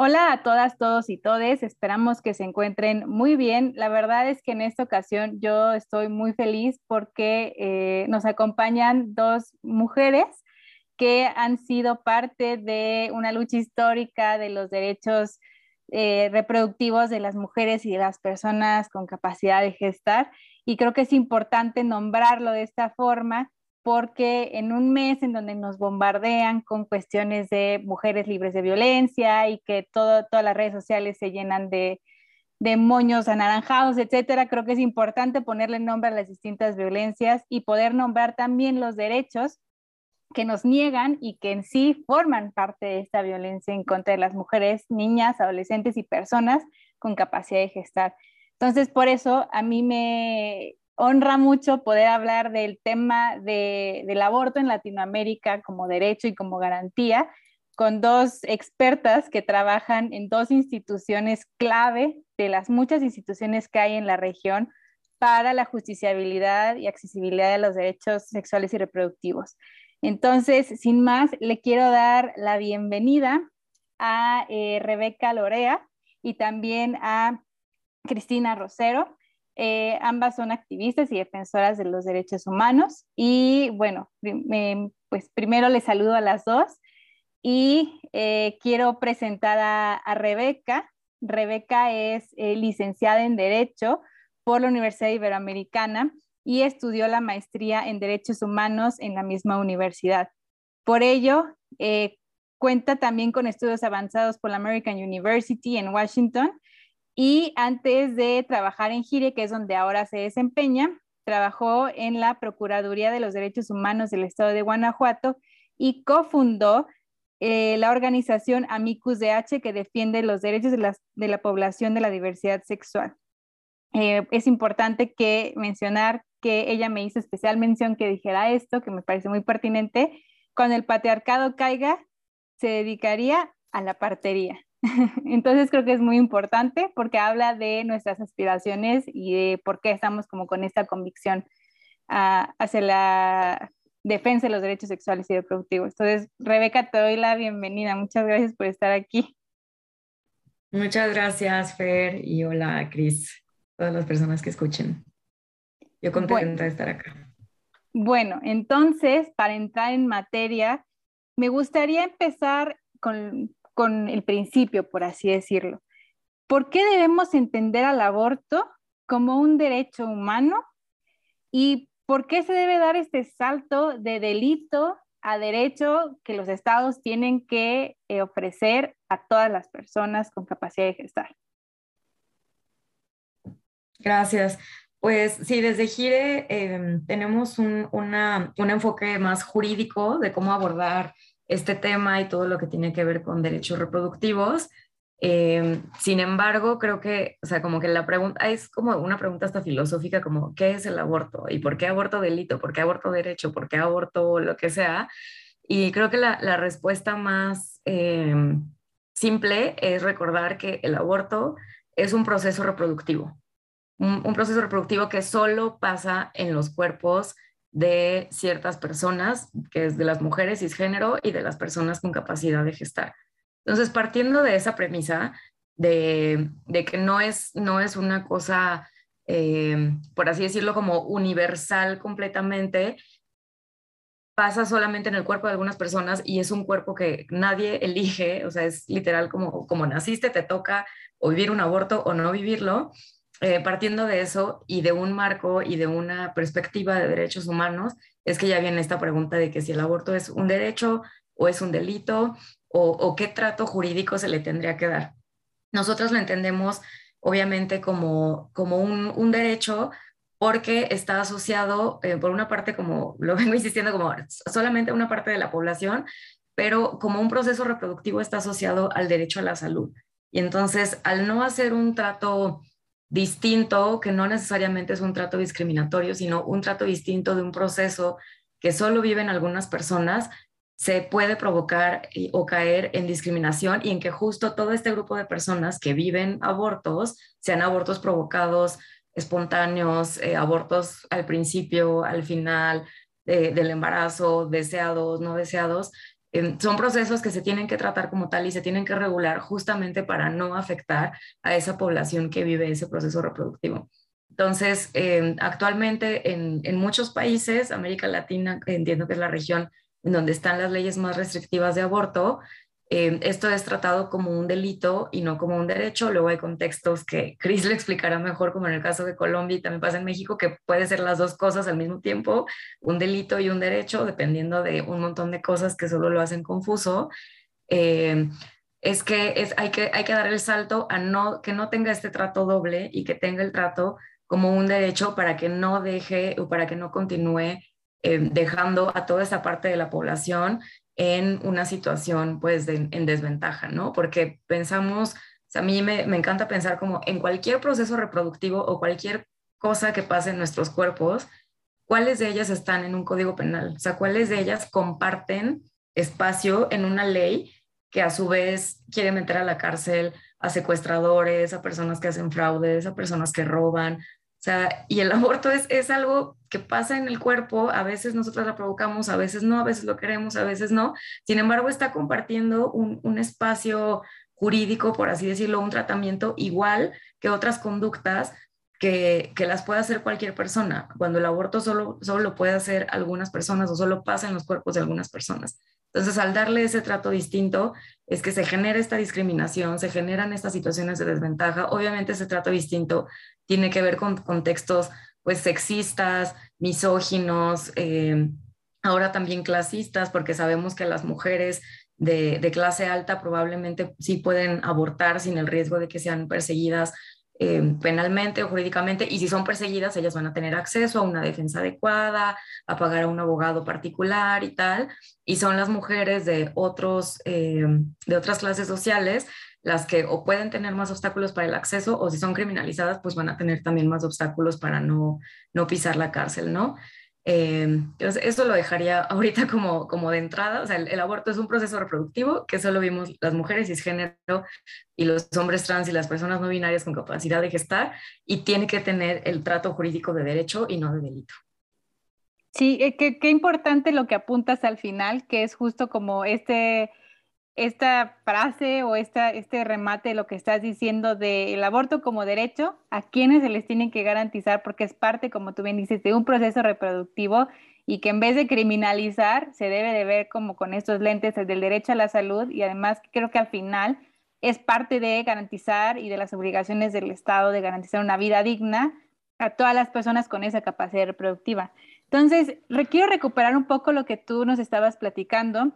Hola a todas, todos y todes. Esperamos que se encuentren muy bien. La verdad es que en esta ocasión yo estoy muy feliz porque eh, nos acompañan dos mujeres que han sido parte de una lucha histórica de los derechos eh, reproductivos de las mujeres y de las personas con capacidad de gestar. Y creo que es importante nombrarlo de esta forma porque en un mes en donde nos bombardean con cuestiones de mujeres libres de violencia y que todo, todas las redes sociales se llenan de, de moños anaranjados, etcétera, creo que es importante ponerle nombre a las distintas violencias y poder nombrar también los derechos que nos niegan y que en sí forman parte de esta violencia en contra de las mujeres, niñas, adolescentes y personas con capacidad de gestar. Entonces, por eso a mí me, honra mucho poder hablar del tema del aborto en Latinoamérica como derecho y como garantía con dos expertas que trabajan en dos instituciones clave de las muchas instituciones que hay en la región para la justiciabilidad y accesibilidad de los derechos sexuales y reproductivos. Entonces, sin más, le quiero dar la bienvenida a eh, Rebeca Lorea y también a Cristina Rosero. Eh, ambas son activistas y defensoras de los derechos humanos. Y bueno, pues primero les saludo a las dos y eh, quiero presentar a, Rebeca. Rebeca es eh, licenciada en Derecho por la Universidad Iberoamericana y estudió la maestría en Derechos Humanos en la misma universidad. Por ello, cuenta también con estudios avanzados por la American University en Washington y antes de trabajar en Gire, que es donde ahora se desempeña, trabajó en la Procuraduría de los Derechos Humanos del Estado de Guanajuato y cofundó eh, la organización Amicus DH que defiende los derechos de la, población de la diversidad sexual. Eh, es importante que mencionar que ella me hizo especial mención que dijera esto, que me parece muy pertinente. Cuando el patriarcado caiga, se dedicaría a la partería. Entonces creo que es muy importante porque habla de nuestras aspiraciones y de por qué estamos como con esta convicción ah, hacia la defensa de los derechos sexuales y reproductivos. Entonces, Rebeca, te doy la bienvenida. Muchas gracias por estar aquí. Muchas gracias, Fer, y hola, Cris, todas las personas que escuchen. Yo contenta de estar acá. Bueno, entonces, para entrar en materia, me gustaría empezar con con el principio, por así decirlo. ¿Por qué debemos entender al aborto como un derecho humano? ¿Y por qué se debe dar este salto de delito a derecho que los estados tienen que eh, ofrecer a todas las personas con capacidad de gestar? Gracias. Pues sí, desde Gire em, tenemos un, un enfoque más jurídico de cómo abordar este tema y todo lo que tiene que ver con derechos reproductivos. Eh, sin embargo, creo que, o sea, como que la pregunta es como una pregunta hasta filosófica, como ¿qué es el aborto? ¿Y por qué aborto delito? ¿Por qué aborto derecho? ¿Por qué aborto lo que sea? Y creo que la, respuesta más eh, simple es recordar que el aborto es un proceso reproductivo, un, un proceso reproductivo que solo pasa en los cuerpos de ciertas personas, que es de las mujeres cisgénero y de las personas con capacidad de gestar. Entonces, partiendo de esa premisa de, que no es, no es una cosa, eh, por así decirlo, como universal completamente, pasa solamente en el cuerpo de algunas personas y es un cuerpo que nadie elige, o sea, es literal como, como naciste, te toca o vivir un aborto o no vivirlo. Eh, partiendo de eso y de un marco y de una perspectiva de derechos humanos, es que ya viene esta pregunta de que si el aborto es un derecho o es un delito o, qué trato jurídico se le tendría que dar. Nosotros lo entendemos obviamente como, como un, derecho porque está asociado, eh, por una parte, como lo vengo insistiendo, como solamente una parte de la población, pero como un proceso reproductivo está asociado al derecho a la salud. Y entonces, al no hacer un trato distinto, que no necesariamente es un trato discriminatorio, sino un trato distinto de un proceso que solo viven algunas personas, se puede provocar o caer en discriminación y en que justo todo este grupo de personas que viven abortos, sean abortos provocados, espontáneos, eh, abortos al principio, al final del embarazo, deseados, no deseados, son procesos que se tienen que tratar como tal y se tienen que regular justamente para no afectar a esa población que vive ese proceso reproductivo. Entonces, em, actualmente en, en, muchos países, América Latina, entiendo que es la región en donde están las leyes más restrictivas de aborto, eh, esto es tratado como un delito y no como un derecho. Luego hay contextos que Chris le explicará mejor, como en el caso de Colombia y también pasa en México, que puede ser las dos cosas al mismo tiempo, un delito y un derecho, dependiendo de un montón de cosas que solo lo hacen confuso. Eh, es que es, hay, que hay que dar el salto a no, que no tenga este trato doble y que tenga el trato como un derecho para que no deje o para que no continúe eh, dejando a toda esa parte de la población en una situación pues en desventaja, ¿no? Porque pensamos, a mí me, me, encanta pensar como en cualquier proceso reproductivo o cualquier cosa que pase en nuestros cuerpos, cuáles de ellas están en un código penal, o sea, cuáles de ellas comparten espacio en una ley que a su vez quiere meter a la cárcel a secuestradores, a personas que hacen fraudes, a personas que roban, y el aborto es, es algo que pasa en el cuerpo, a veces nosotros la provocamos, a veces no, a veces lo queremos, a veces no. Sin embargo, está compartiendo un, un espacio jurídico, por así decirlo, un tratamiento igual que otras conductas que, que, las puede hacer cualquier persona, cuando el aborto solo, solo lo puede hacer algunas personas o solo pasa en los cuerpos de algunas personas. Entonces, al darle ese trato distinto, es que se genera esta discriminación, se generan estas situaciones de desventaja. Obviamente, ese trato distinto tiene que ver con contextos pues sexistas, misóginos, eh, ahora también clasistas, porque sabemos que las mujeres de, clase alta probablemente sí pueden abortar sin el riesgo de que sean perseguidas eh, penalmente o jurídicamente y si son perseguidas ellas van a tener acceso a una defensa adecuada, a pagar a un abogado particular y tal, y son las mujeres de, otros, eh, de otras clases sociales las que o pueden tener más obstáculos para el acceso o si son criminalizadas pues van a tener también más obstáculos para no, no pisar la cárcel, ¿no? Em, entonces, eso lo dejaría ahorita como, como de entrada. O sea, el, aborto es un proceso reproductivo que solo vimos las mujeres cisgénero y los hombres trans y las personas no binarias con capacidad de gestar y tiene que tener el trato jurídico de derecho y no de delito. Sí, eh, qué importante lo que apuntas al final, que es justo como este esta frase o esta, este remate de lo que estás diciendo del aborto como derecho, a quienes se les tienen que garantizar, porque es parte, como tú bien dices, de un proceso reproductivo y que en vez de criminalizar, se debe de ver como con estos lentes del derecho a la salud y además creo que al final es parte de garantizar y de las obligaciones del Estado de garantizar una vida digna a todas las personas con esa capacidad reproductiva. Entonces, quiero recuperar un poco lo que tú nos estabas platicando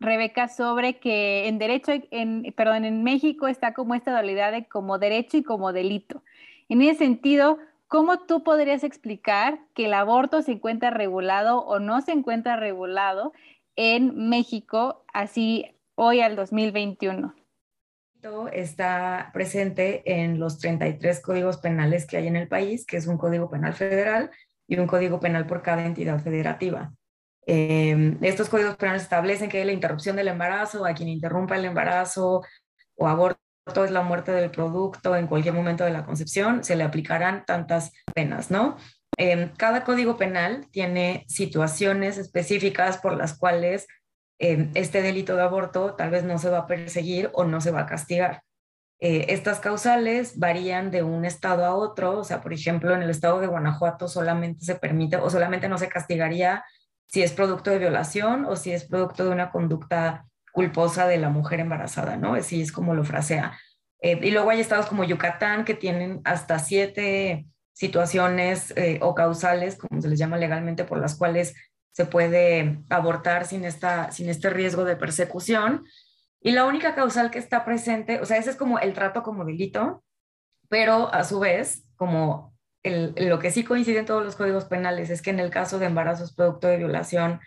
Rebeca, sobre que en derecho, en, en México está como esta dualidad de como derecho y como delito. En ese sentido, ¿cómo tú podrías explicar que el aborto se encuentra regulado o no se encuentra regulado en México así hoy al 2021? Está presente en los 33 códigos penales que hay en el país, que es un código penal federal y un código penal por cada entidad federativa. Eh, estos códigos penales establecen que la interrupción del embarazo, a quien interrumpa el embarazo o aborto es la muerte del producto en cualquier momento de la concepción, se le aplicarán tantas penas, ¿no? Eh, cada código penal tiene situaciones específicas por las cuales eh, este delito de aborto tal vez no se va a perseguir o no se va a castigar. estas causales varían de un estado a otro, o sea, por ejemplo, en el estado de Guanajuato solamente se permite o solamente no se castigaría si es producto de violación o si es producto de una conducta culposa de la mujer embarazada, ¿no? Así es como lo frasea. Eh, y luego hay estados como Yucatán que tienen hasta siete situaciones eh, o causales, como se les llama legalmente, por las cuales se puede abortar sin, esta, sin este riesgo de persecución. Y la única causal que está presente, o sea, ese es como el trato como delito, pero a su vez, como lo que sí coincide en todos los códigos penales es que en el caso de embarazos producto de violación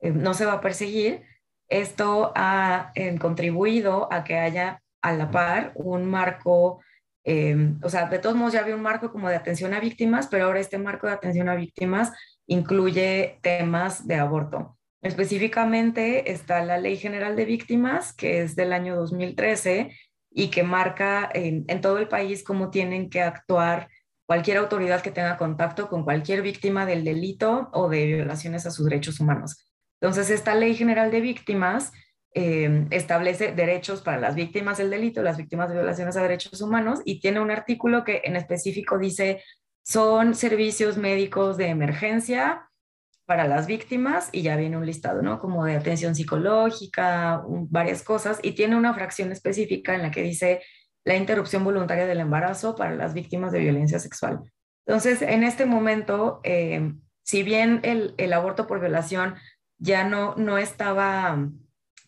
eh, no se va a perseguir. Esto ha eh, contribuido a que haya a la par un marco, em, o sea, de todos modos ya había un marco como de atención a víctimas, pero ahora este marco de atención a víctimas incluye temas de aborto. Específicamente está la Ley General de Víctimas, que es del año 2013 y que marca en todo el país cómo tienen que actuar cualquier autoridad que tenga contacto con cualquier víctima del delito o de violaciones a sus derechos humanos. Entonces, esta ley general de víctimas eh, establece derechos para las víctimas del delito, las víctimas de violaciones a derechos humanos, y tiene un artículo que en específico dice, son servicios médicos de emergencia para las víctimas, y ya viene un listado, ¿no? Como de atención psicológica, varias cosas, y tiene una fracción específica en la que dice la interrupción voluntaria del embarazo para las víctimas de violencia sexual. Entonces, en este momento, eh, si bien el, el, aborto por violación ya no, no estaba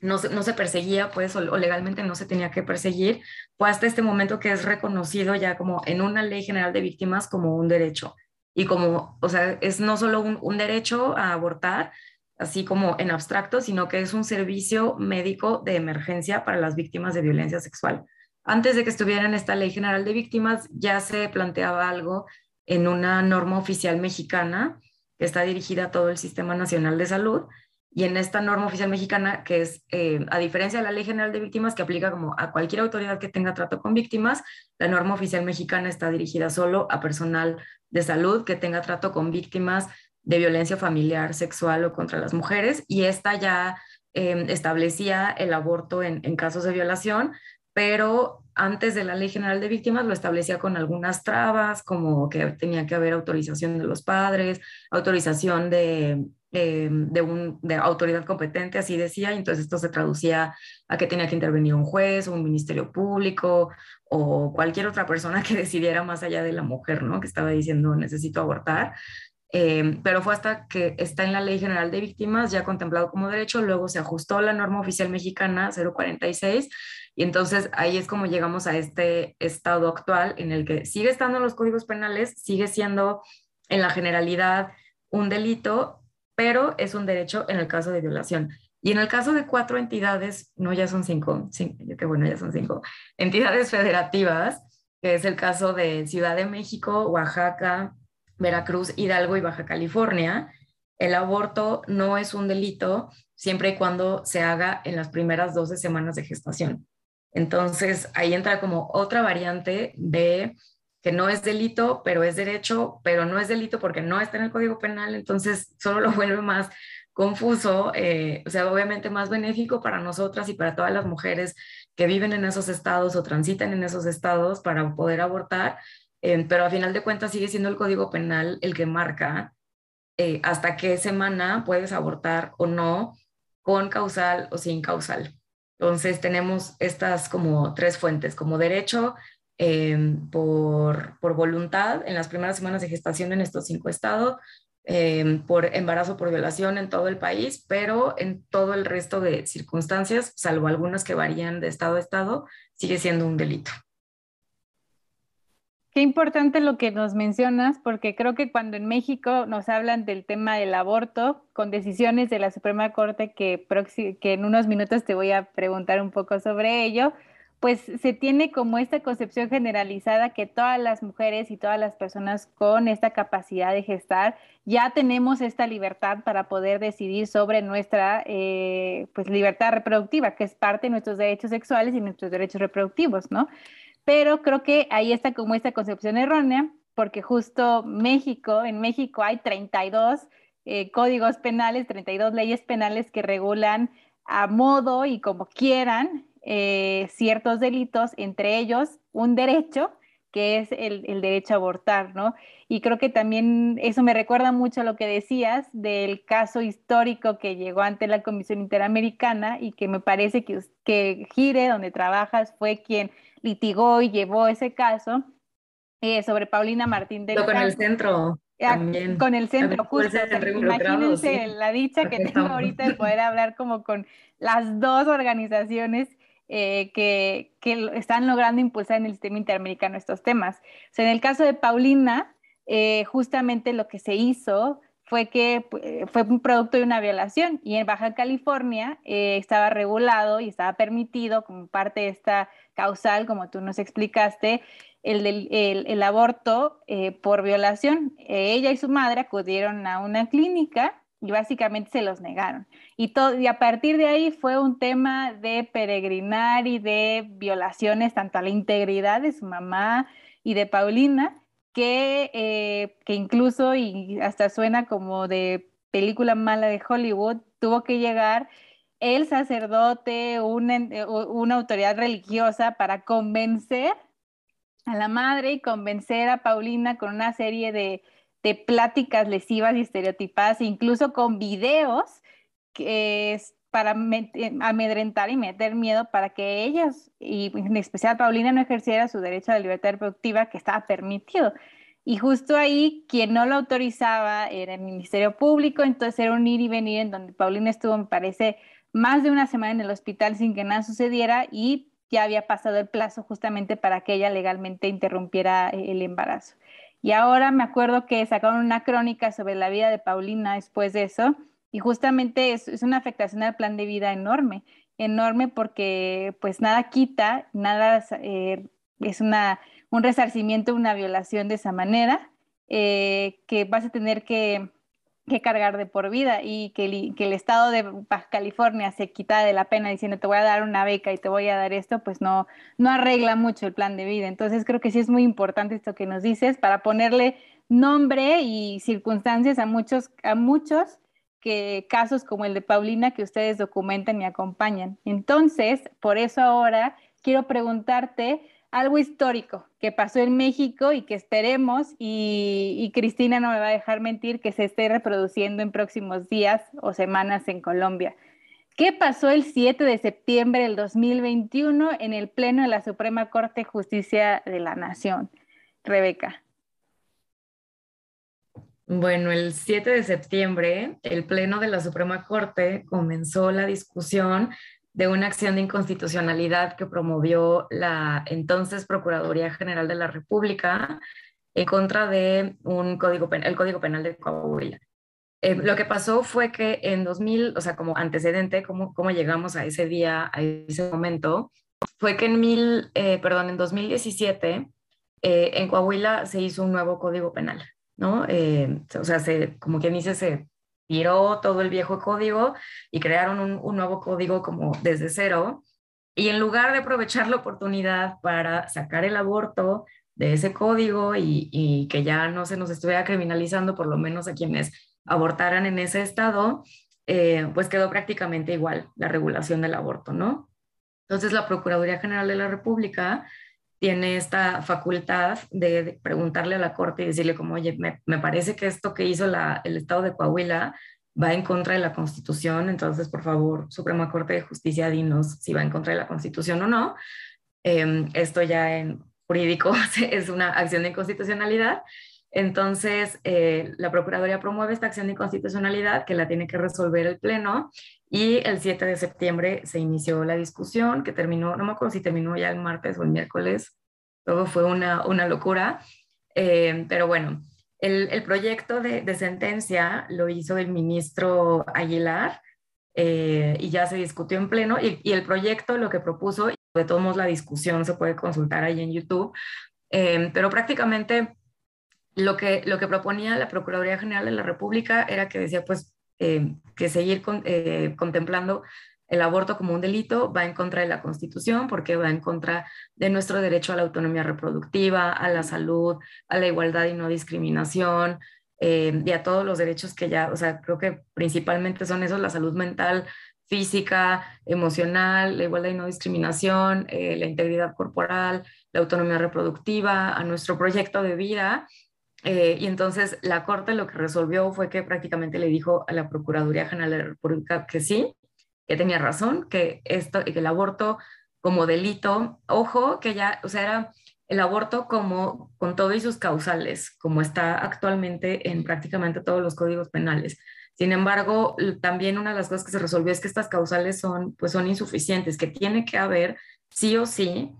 no se, perseguía, pues, o, legalmente no se tenía que perseguir, fue hasta este momento que es reconocido ya como en una ley general de víctimas como un derecho. Y como, o sea, es no solo un, derecho a abortar, así como en abstracto, sino que es un servicio médico de emergencia para las víctimas de violencia sexual. Antes de que estuviera en esta ley general de víctimas, ya se planteaba algo en una norma oficial mexicana que está dirigida a todo el Sistema Nacional de Salud, y en esta norma oficial mexicana, que es, eh, a diferencia de la Ley General de Víctimas, que aplica como a cualquier autoridad que tenga trato con víctimas, la norma oficial mexicana está dirigida solo a personal de salud que tenga trato con víctimas de violencia familiar, sexual o contra las mujeres. Y esta ya em, establecía el aborto en casos de violación, pero antes de la Ley General de Víctimas lo establecía con algunas trabas, como que tenía que haber autorización de los padres, autorización de, eh, de, un, de autoridad competente, así decía, y entonces esto se traducía a que tenía que intervenir un juez o un ministerio público o cualquier otra persona que decidiera más allá de la mujer, ¿no? Que estaba diciendo necesito abortar. Eh, pero fue hasta que está en la Ley General de Víctimas ya contemplado como derecho, luego se ajustó la norma oficial mexicana 046 y entonces ahí es como llegamos a este estado actual en el que sigue estando en los códigos penales, sigue siendo en la generalidad un delito, pero es un derecho en el caso de violación. Y en el caso de cuatro entidades, no ya son cinco, cinco que bueno, ya son cinco, entidades federativas, que es el caso de Ciudad de México, Oaxaca, Veracruz, Hidalgo y Baja California, el aborto no es un delito siempre y cuando se haga en las primeras 12 semanas de gestación. Entonces, ahí entra como otra variante de que no es delito, pero es derecho, pero no es delito porque no está en el Código Penal, entonces solo lo vuelve más confuso, eh, o sea, obviamente más benéfico para nosotras y para todas las mujeres que viven en esos estados o transitan en esos estados para poder abortar, eh, pero a final de cuentas sigue siendo el Código Penal el que marca eh, hasta qué semana puedes abortar o no, con causal o sin causal. Entonces tenemos estas como tres fuentes, como derecho, Em, por, por, voluntad en las primeras semanas de gestación en estos cinco estados, em, por embarazo por violación en todo el país, pero en todo el resto de circunstancias, salvo algunas que varían de estado a estado, sigue siendo un delito. Qué importante lo que nos mencionas, porque creo que cuando en México nos hablan del tema del aborto, con decisiones de la Suprema Corte que, que en unos minutos te voy a preguntar un poco sobre ello, pues se tiene como esta concepción generalizada que todas las mujeres y todas las personas con esta capacidad de gestar ya tenemos esta libertad para poder decidir sobre nuestra eh, pues libertad reproductiva, que es parte de nuestros derechos sexuales y nuestros derechos reproductivos, ¿no? Pero creo que ahí está como esta concepción errónea, porque justo México, en México hay 32 eh, códigos penales, 32 leyes penales que regulan a modo y como quieran eh, ciertos delitos, entre ellos un derecho que es el, derecho a abortar, ¿no? Y creo que también eso me recuerda mucho a lo que decías del caso histórico que llegó ante la Comisión Interamericana y que me parece que, que Gire, donde trabajas, fue quien litigó y llevó ese caso eh, sobre Paulina Martín del Con el centro. Ah, también. Con el centro, justo. imagínense la dicha que tengo ahorita de poder hablar como con las dos organizaciones eh, que, están logrando impulsar en el sistema interamericano estos temas. en el caso de Paulina, eh, justamente lo que se hizo fue que eh, fue un producto de una violación y en Baja California estaba regulado y estaba permitido como parte de esta causal, como tú nos explicaste, el, el aborto por violación. ella y su madre acudieron a una clínica y básicamente se los negaron. Y, todo, y a partir de ahí fue un tema de peregrinar y de violaciones tanto a la integridad de su mamá y de Paulina, que, eh, que incluso, y hasta suena como de película mala de Hollywood, tuvo que llegar el sacerdote, una, una autoridad religiosa para convencer a la madre y convencer a Paulina con una serie de, de pláticas lesivas y estereotipadas, incluso con videos que para amedrentar y meter miedo para que ellas, y en especial Paulina, no ejerciera su derecho a la libertad reproductiva que estaba permitido. Y justo ahí, quien no lo autorizaba era el Ministerio Público, entonces era un ir y venir en donde Paulina estuvo, me parece, más de una semana en el hospital sin que nada sucediera y ya había pasado el plazo justamente para que ella legalmente interrumpiera eh, el embarazo. Y ahora me acuerdo que sacaron una crónica sobre la vida de Paulina después de eso y justamente es, es una afectación al plan de vida enorme, enorme porque pues nada quita, nada eh, es una, un resarcimiento, una violación de esa manera, eh, que vas a tener que, que, cargar de por vida y que el, que el, estado de California se quita de la pena diciendo te voy a dar una beca y te voy a dar esto, pues no, no arregla mucho el plan de vida. Entonces creo que sí es muy importante esto que nos dices para ponerle nombre y circunstancias a muchos, a muchos que casos como el de Paulina que ustedes documentan y acompañan. Entonces, por eso ahora quiero preguntarte algo histórico que pasó en México y que esperemos, y, Cristina no me va a dejar mentir, que se esté reproduciendo en próximos días o semanas en Colombia. ¿Qué pasó el 7 de septiembre del 2021 en el Pleno de la Suprema Corte de Justicia de la Nación? Rebeca. Bueno, el 7 de septiembre, el Pleno de la Suprema Corte comenzó la discusión de una acción de inconstitucionalidad que promovió la entonces Procuraduría General de la República en contra de un código Código Penal de Coahuila. Eh, lo que pasó fue que en 2000, o sea, como antecedente, cómo, cómo llegamos a ese día, a ese momento, fue que en, mil, eh, perdón, en 2017 eh, en Coahuila se hizo un nuevo Código Penal. ¿No? Eh, o sea, se, como quien dice, se tiró todo el viejo código y crearon un, nuevo código como desde cero. Y en lugar de aprovechar la oportunidad para sacar el aborto de ese código y, que ya no se nos estuviera criminalizando, por lo menos a quienes abortaran en ese estado, eh, pues quedó prácticamente igual la regulación del aborto, ¿no? Entonces la Procuraduría General de la República tiene esta facultad de, preguntarle a la Corte y decirle como, oye, me, parece que esto que hizo el Estado de Coahuila va en contra de la Constitución, entonces, por favor, Suprema Corte de Justicia, dinos si va en contra de la Constitución o no. Em, esto ya en jurídico es una acción de inconstitucionalidad. Entonces, eh, la Procuraduría promueve esta acción de inconstitucionalidad que la tiene que resolver el Pleno y el 7 de septiembre se inició la discusión que terminó, no me acuerdo si terminó ya el martes o el miércoles, todo fue una, una locura, eh, pero bueno, el, el proyecto de, de, sentencia lo hizo el ministro Aguilar eh, y ya se discutió en pleno y, y, el proyecto lo que propuso, de todos modos la discusión se puede consultar ahí en YouTube, pero prácticamente lo que, lo que proponía la Procuraduría General de la República era que decía, pues, eh, que seguir eh, contemplando el aborto como un delito va en contra de la Constitución porque va en contra de nuestro derecho a la autonomía reproductiva, a la salud, a la igualdad y no discriminación eh, y a todos los derechos que ya, o sea, creo que principalmente son esos, la salud mental, física, emocional, la igualdad y no discriminación, la integridad corporal, la autonomía reproductiva, a nuestro proyecto de vida eh, y entonces la Corte lo que resolvió fue que prácticamente le dijo a la Procuraduría General de la República que sí, que tenía razón, que, esto, que el aborto como delito, ojo, que ya, o sea, era el aborto como con todo y sus causales, como está actualmente en prácticamente todos los códigos penales. Sin embargo, también una de las cosas que se resolvió es que estas causales son, pues son insuficientes, que tiene que haber sí o sí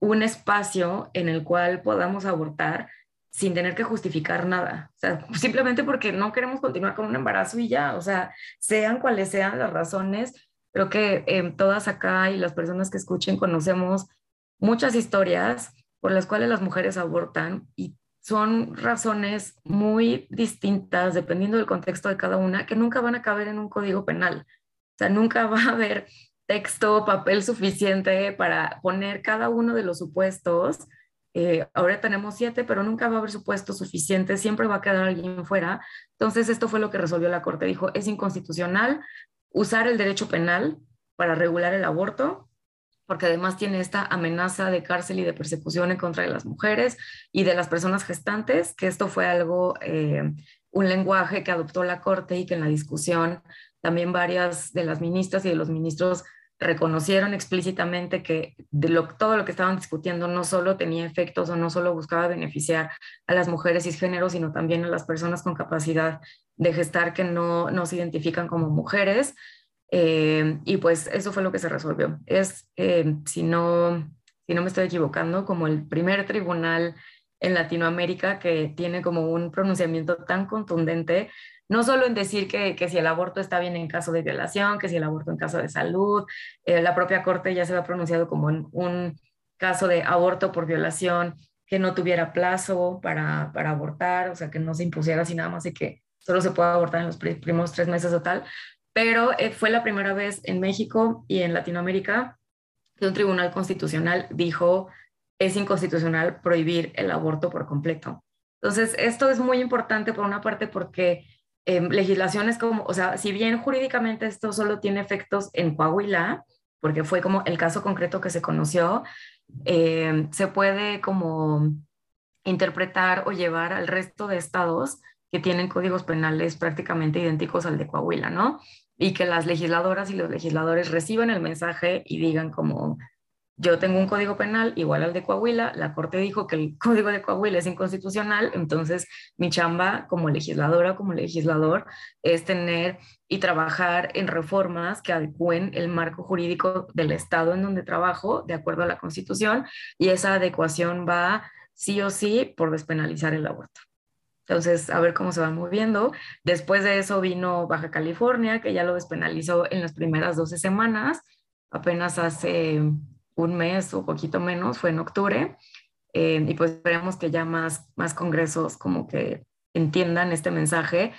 un espacio en el cual podamos abortar sin tener que justificar nada. O sea, simplemente porque no queremos continuar con un embarazo y ya, o sea, sean cuales sean las razones, creo que eh, todas acá y las personas que escuchen conocemos muchas historias por las cuales las mujeres abortan y son razones muy distintas dependiendo del contexto de cada una que nunca van a caber en un código penal. O sea, nunca va a haber texto, papel suficiente para poner cada uno de los supuestos eh, ahora tenemos siete, pero nunca va a haber supuesto suficiente, siempre va a quedar alguien fuera. Entonces, esto fue lo que resolvió la Corte. Dijo, es inconstitucional usar el derecho penal para regular el aborto, porque además tiene esta amenaza de cárcel y de persecución en contra de las mujeres y de las personas gestantes, que esto fue algo, eh, un lenguaje que adoptó la Corte y que en la discusión también varias de las ministras y de los ministros reconocieron explícitamente que todo lo que estaban discutiendo no solo tenía efectos o no solo buscaba beneficiar a las mujeres cisgénero, sino también a las personas con capacidad de gestar que no, no se identifican como mujeres. Eh, y pues eso fue lo que se resolvió. Es, eh, si, no, si no me estoy equivocando, como el primer tribunal en Latinoamérica que tiene como un pronunciamiento tan contundente no solo en decir que, si el aborto está bien en caso de violación, que si el aborto en caso de salud, eh, la propia Corte ya se ha pronunciado como en un caso de aborto por violación que no tuviera plazo para, abortar, o sea, que no se impusiera así nada más y que solo se puede abortar en los primeros tres meses o tal, pero eh, fue la primera vez en México y en Latinoamérica que un tribunal constitucional dijo es inconstitucional prohibir el aborto por completo. Entonces, esto es muy importante por una parte porque Em, legislaciones como, o sea, si bien jurídicamente esto solo tiene efectos en Coahuila, porque fue como el caso concreto que se conoció, em, se puede como interpretar o llevar al resto de estados que tienen códigos penales prácticamente idénticos al de Coahuila, ¿no? Y que las legisladoras y los legisladores reciban el mensaje y digan como, yo tengo un código penal igual al de Coahuila, la Corte dijo que el código de Coahuila es inconstitucional, entonces mi chamba como legisladora, como legislador, es tener y trabajar en reformas que adecúen el marco jurídico del Estado en donde trabajo, de acuerdo a la Constitución, y esa adecuación va sí o sí por despenalizar el aborto. Entonces, a ver cómo se va moviendo. Después de eso vino Baja California, que ya lo despenalizó en las primeras 12 semanas, apenas hace un mes o poquito menos, fue en octubre, eh, y pues esperemos que ya más, más congresos como que entiendan este mensaje.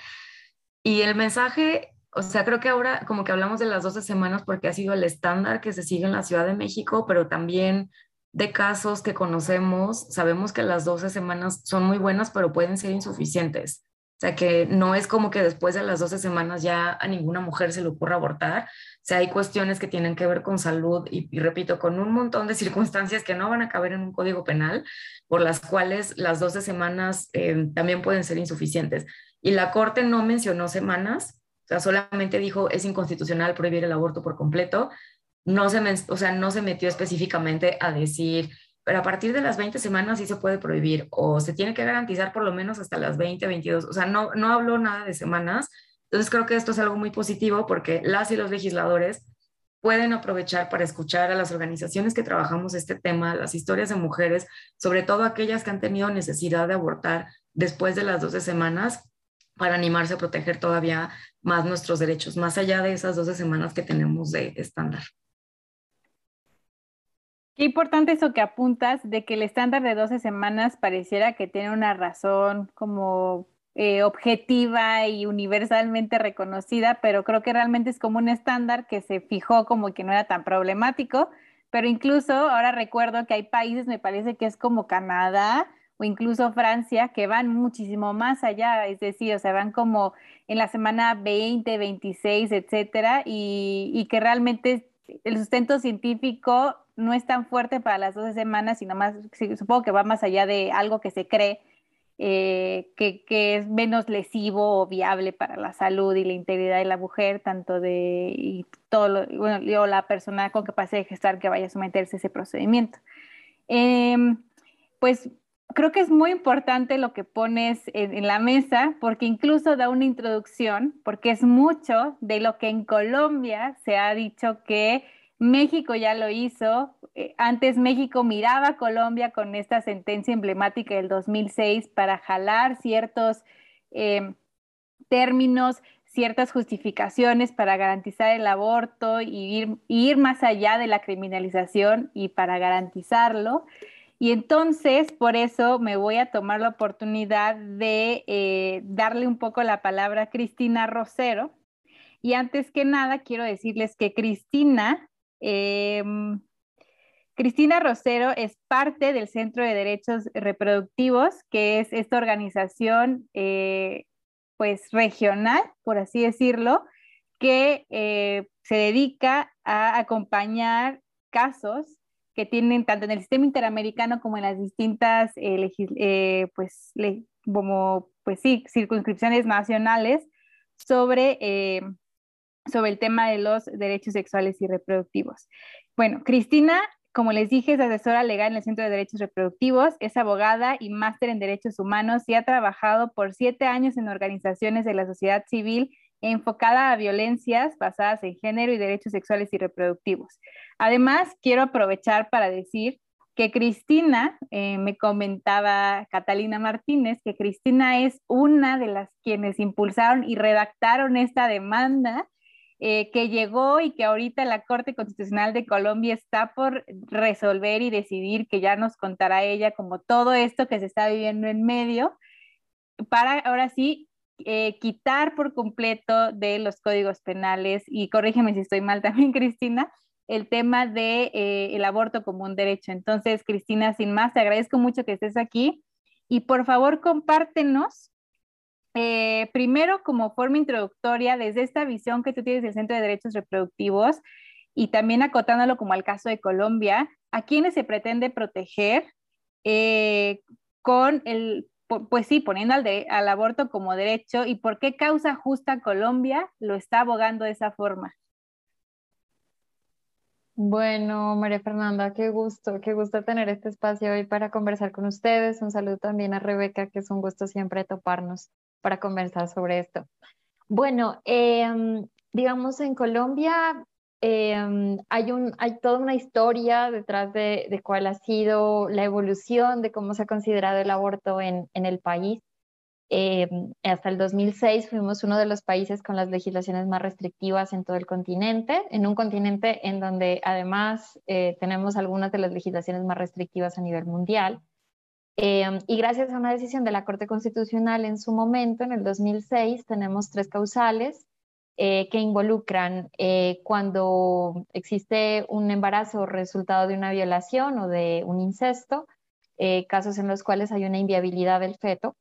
Y el mensaje, o sea, creo que ahora como que hablamos de las 12 semanas porque ha sido el estándar que se sigue en la Ciudad de México, pero también de casos que conocemos, sabemos que las 12 semanas son muy buenas, pero pueden ser insuficientes. O sea, que no es como que después de las 12 semanas ya a ninguna mujer se le ocurra abortar. Sea, hay cuestiones que tienen que ver con salud y, repito, con un montón de circunstancias que no van a caber en un código penal, por las cuales las 12 semanas eh, también pueden ser insuficientes. Y la Corte no mencionó semanas, o sea, solamente dijo es inconstitucional prohibir el aborto por completo. No se, o sea, no se metió específicamente a decir pero a partir de las 20 semanas sí se puede prohibir o se tiene que garantizar por lo menos hasta las 20, 22, o sea, no, no habló nada de semanas. Entonces creo que esto es algo muy positivo porque las y los legisladores pueden aprovechar para escuchar a las organizaciones que trabajamos este tema, las historias de mujeres, sobre todo aquellas que han tenido necesidad de abortar después de las 12 semanas para animarse a proteger todavía más nuestros derechos, más allá de esas 12 semanas que tenemos de estándar. Qué importante eso que apuntas de que el estándar de 12 semanas pareciera que tiene una razón como eh, objetiva y universalmente reconocida, pero creo que realmente es como un estándar que se fijó como que no era tan problemático, pero incluso ahora recuerdo que hay países, me parece que es como Canadá o incluso Francia, que van muchísimo más allá, es decir, o sea, van como en la semana 20, 26, etcétera, y, y que realmente el sustento científico no es tan fuerte para las 12 semanas, sino más, supongo que va más allá de algo que se cree eh, que, es menos lesivo o viable para la salud y la integridad de la mujer, tanto de y todo bueno, la persona con capacidad de gestar que vaya a someterse a ese procedimiento. Em, pues creo que es muy importante lo que pones en, la mesa porque incluso da una introducción, porque es mucho de lo que en Colombia se ha dicho que México ya lo hizo. Eh, antes México miraba a Colombia con esta sentencia emblemática del 2006 para jalar ciertos em, términos, ciertas justificaciones para garantizar el aborto y ir, más allá de la criminalización y para garantizarlo. Y entonces, por eso me voy a tomar la oportunidad de eh, darle un poco la palabra a Cristina Rosero. Y antes que nada, quiero decirles que Cristina Em, Cristina Rosero es parte del Centro de Derechos Reproductivos, que es esta organización eh, pues regional, por así decirlo, que eh, se dedica a acompañar casos que tienen tanto en el sistema interamericano como en las distintas eh, pues, pues circunscripciones nacionales sobre, sobre el tema de los derechos sexuales y reproductivos. Bueno, Cristina como les dije, es asesora legal en el Centro de Derechos Reproductivos, es abogada y máster en Derechos Humanos y ha trabajado por siete años en organizaciones de la sociedad civil enfocada a violencias basadas en género y derechos sexuales y reproductivos. Además, quiero aprovechar para decir que Cristina, eh, me comentaba Catalina Martínez, que Cristina es una de las quienes impulsaron y redactaron esta demanda eh, que llegó y que ahorita la Corte Constitucional de Colombia está por resolver y decidir, que ya nos contará ella como todo esto que se está viviendo en medio, para ahora sí eh, quitar por completo de los códigos penales, y corrígeme si estoy mal también, Cristina, el tema de eh, el aborto como un derecho. Entonces, Cristina, sin más, te agradezco mucho que estés aquí y por favor compártenos eh, primero, como forma introductoria, desde esta visión que tú tienes del Centro de Derechos Reproductivos y también acotándolo como al caso de Colombia, ¿a quiénes se pretende proteger eh, con el, pues sí, poniendo al, al aborto como derecho y por qué causa justa Colombia lo está abogando de esa forma? Bueno, María Fernanda, qué gusto, qué gusto tener este espacio hoy para conversar con ustedes. Un saludo también a Rebeca, que es un gusto siempre toparnos para conversar sobre esto. Bueno, em, digamos en Colombia em, hay, un, hay toda una historia detrás de, de, cuál ha sido la evolución de cómo se ha considerado el aborto en, en el país. Em, hasta el 2006 fuimos uno de los países con las legislaciones más restrictivas en todo el continente, en un continente en donde además eh, tenemos algunas de las legislaciones más restrictivas a nivel mundial. Em, y gracias a una decisión de la Corte Constitucional en su momento, en el 2006, tenemos tres causales eh, que involucran eh, cuando existe un embarazo resultado de una violación o de un incesto, eh, casos en los cuales hay una inviabilidad del feto,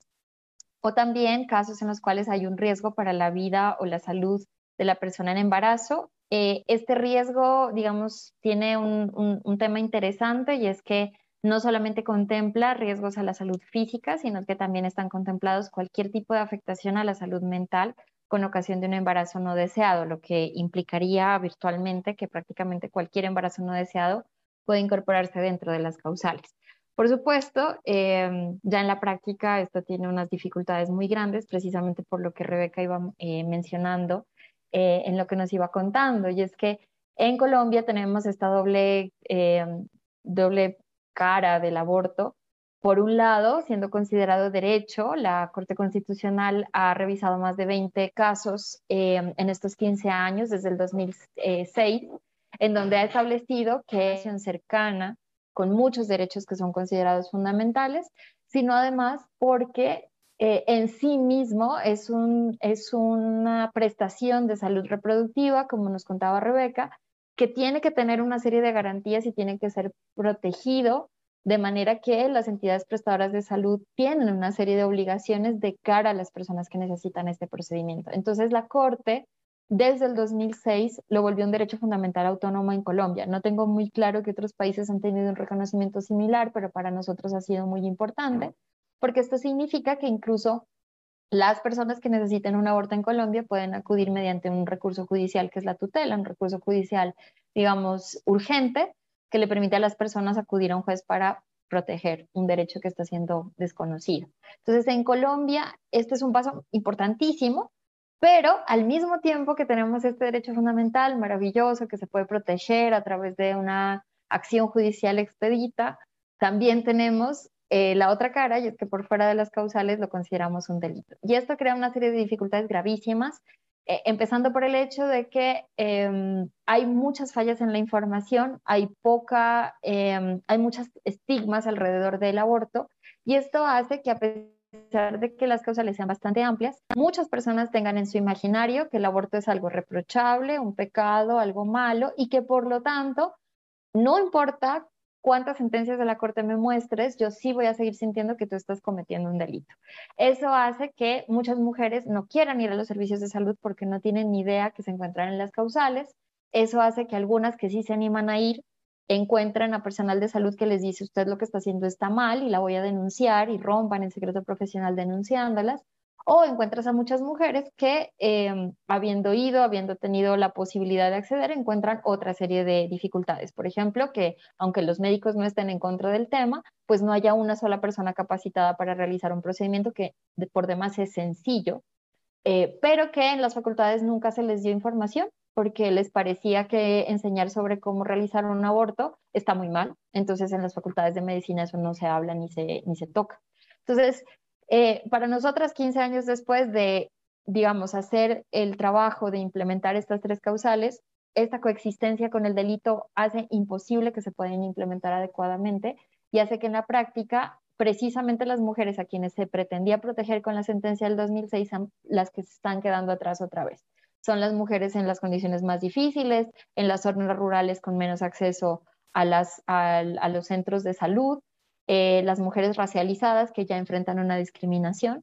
o también casos en los cuales hay un riesgo para la vida o la salud de la persona en embarazo. este riesgo, digamos, tiene un tema interesante y es que no solamente contempla riesgos a la salud física, sino que también están contemplados cualquier tipo de afectación a la salud mental con ocasión de un embarazo no deseado, lo que implicaría virtualmente que prácticamente cualquier embarazo no deseado puede incorporarse dentro de las causales. Por supuesto, em, ya en la práctica esto tiene unas dificultades muy grandes, precisamente por lo que Rebeca iba eh, mencionando eh, en lo que nos iba contando, y es que en Colombia tenemos esta doble, em, doble cara del aborto. Por un lado, siendo considerado derecho, la Corte Constitucional ha revisado más de 20 casos em, en estos 15 años, desde el 2006, en donde ha establecido que es cercana con muchos derechos que son considerados fundamentales, sino además porque eh, en sí mismo es, un, es una prestación de salud reproductiva, como nos contaba Rebeca, que tiene que tener una serie de garantías y tiene que ser protegido de manera que las entidades prestadoras de salud tienen una serie de obligaciones de cara a las personas que necesitan este procedimiento. Entonces la Corte desde el 2006 lo volvió un derecho fundamental autónomo en Colombia. No tengo muy claro que otros países han tenido un reconocimiento similar, pero para nosotros ha sido muy importante, porque esto significa que incluso las personas que necesiten un aborto en Colombia pueden acudir mediante un recurso judicial que es la tutela, un recurso judicial, digamos, urgente, que le permite a las personas acudir a un juez para proteger un derecho que está siendo desconocido. Entonces, en Colombia, este es un paso importantísimo, pero al mismo tiempo que tenemos este derecho fundamental maravilloso que se puede proteger a través de una acción judicial expedita, también tenemos eh, la otra cara, y es que por fuera de las causales lo consideramos un delito. Y esto crea una serie de dificultades gravísimas, eh, empezando por el hecho de que em, hay muchas fallas en la información, hay poca, em, hay muchos estigmas alrededor del aborto, y esto hace que a pesar de que las causales sean bastante amplias, muchas personas tengan en su imaginario que el aborto es algo reprochable, un pecado, algo malo, y que por lo tanto, no importa cuántas sentencias de la Corte me muestres, yo sí voy a seguir sintiendo que tú estás cometiendo un delito. Eso hace que muchas mujeres no quieran ir a los servicios de salud porque no tienen ni idea que se encuentran en las causales. Eso hace que algunas que sí se animan a ir encuentran a personal de salud que les dice usted lo que está haciendo está mal y la voy a denunciar y rompan el secreto profesional denunciándolas o encuentras a muchas mujeres que, em, habiendo ido, habiendo tenido la posibilidad de acceder, encuentran otra serie de dificultades. Por ejemplo, que aunque los médicos no estén en contra del tema, pues no haya una sola persona capacitada para realizar un procedimiento que por demás es sencillo, eh, pero que en las facultades nunca se les dio información porque les parecía que enseñar sobre cómo realizar un aborto está muy mal. Entonces en las facultades de medicina eso no se habla ni se, ni se toca. Entonces, eh, para nosotras, 15 años después de, digamos, hacer el trabajo de implementar estas tres causales, esta coexistencia con el delito hace imposible que se puedan implementar adecuadamente y hace que en la práctica precisamente las mujeres a quienes se pretendía proteger con la sentencia del 2006 son las que se están quedando atrás otra vez. Son las mujeres en las condiciones más difíciles, en las zonas rurales con menos acceso a, las, a los centros de salud, eh, las mujeres racializadas que ya enfrentan una discriminación.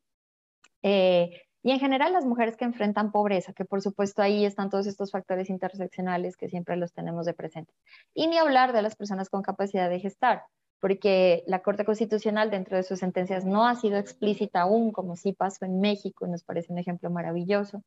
Eh, y en general las mujeres que enfrentan pobreza, que por supuesto ahí están todos estos factores interseccionales que siempre los tenemos de presente. Y ni hablar de las personas con capacidad de gestar, porque la Corte Constitucional dentro de sus sentencias no ha sido explícita aún, como sí pasó en México, y nos parece un ejemplo maravilloso.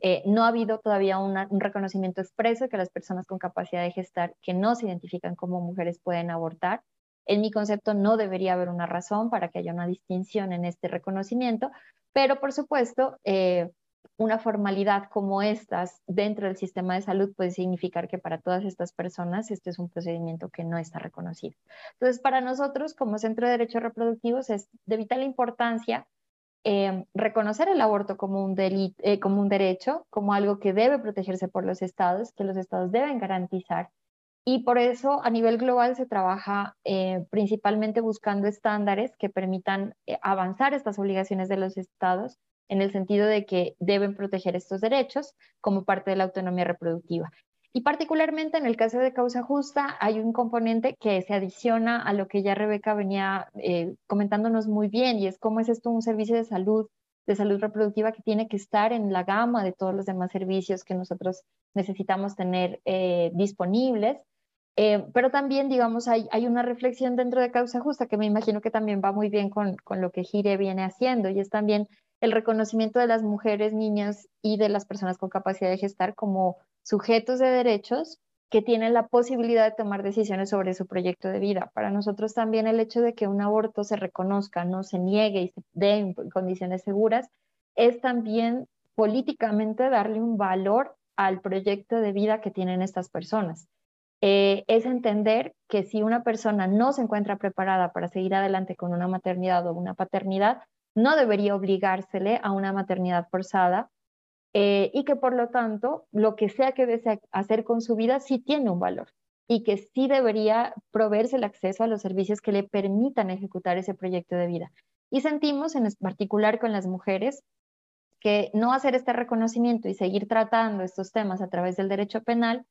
Eh, no ha habido todavía un reconocimiento expreso que las personas con capacidad de gestar que no se identifican como mujeres pueden abortar. En mi concepto no debería haber una razón para que haya una distinción en este reconocimiento, pero por supuesto, eh, una formalidad como estas dentro del sistema de salud puede significar que para todas estas personas este es un procedimiento que no está reconocido. Entonces, para nosotros como Centro de Derechos Reproductivos es de vital importancia eh, reconocer el aborto eh, como un derecho, como algo que debe protegerse por los estados, que los estados deben garantizar y por eso a nivel global se trabaja eh, principalmente buscando estándares que permitan eh, avanzar estas obligaciones de los estados en el sentido de que deben proteger estos derechos como parte de la autonomía reproductiva. Y particularmente en el caso de causa justa hay un componente que se adiciona a lo que ya Rebeca venía eh, comentándonos muy bien y es cómo es esto un servicio de salud de salud reproductiva que tiene que estar en la gama de todos los demás servicios que nosotros necesitamos tener disponibles eh, pero también, digamos, hay, hay, una reflexión dentro de causa justa que me imagino que también va muy bien con, con, lo que Gire viene haciendo y es también el reconocimiento de las mujeres, niñas y de las personas con capacidad de gestar como sujetos de derechos que tienen la posibilidad de tomar decisiones sobre su proyecto de vida. Para nosotros también el hecho de que un aborto se reconozca, no se niegue y se dé en condiciones seguras, es también políticamente darle un valor al proyecto de vida que tienen estas personas. Eh, es entender que si una persona no se encuentra preparada para seguir adelante con una maternidad o una paternidad, no debería obligársele a una maternidad forzada eh, y que por lo tanto lo que sea que desee hacer con su vida sí tiene un valor y que sí debería proveerse el acceso a los servicios que le permitan ejecutar ese proyecto de vida. Y sentimos en particular con las mujeres que no hacer este reconocimiento y seguir tratando estos temas a través del derecho penal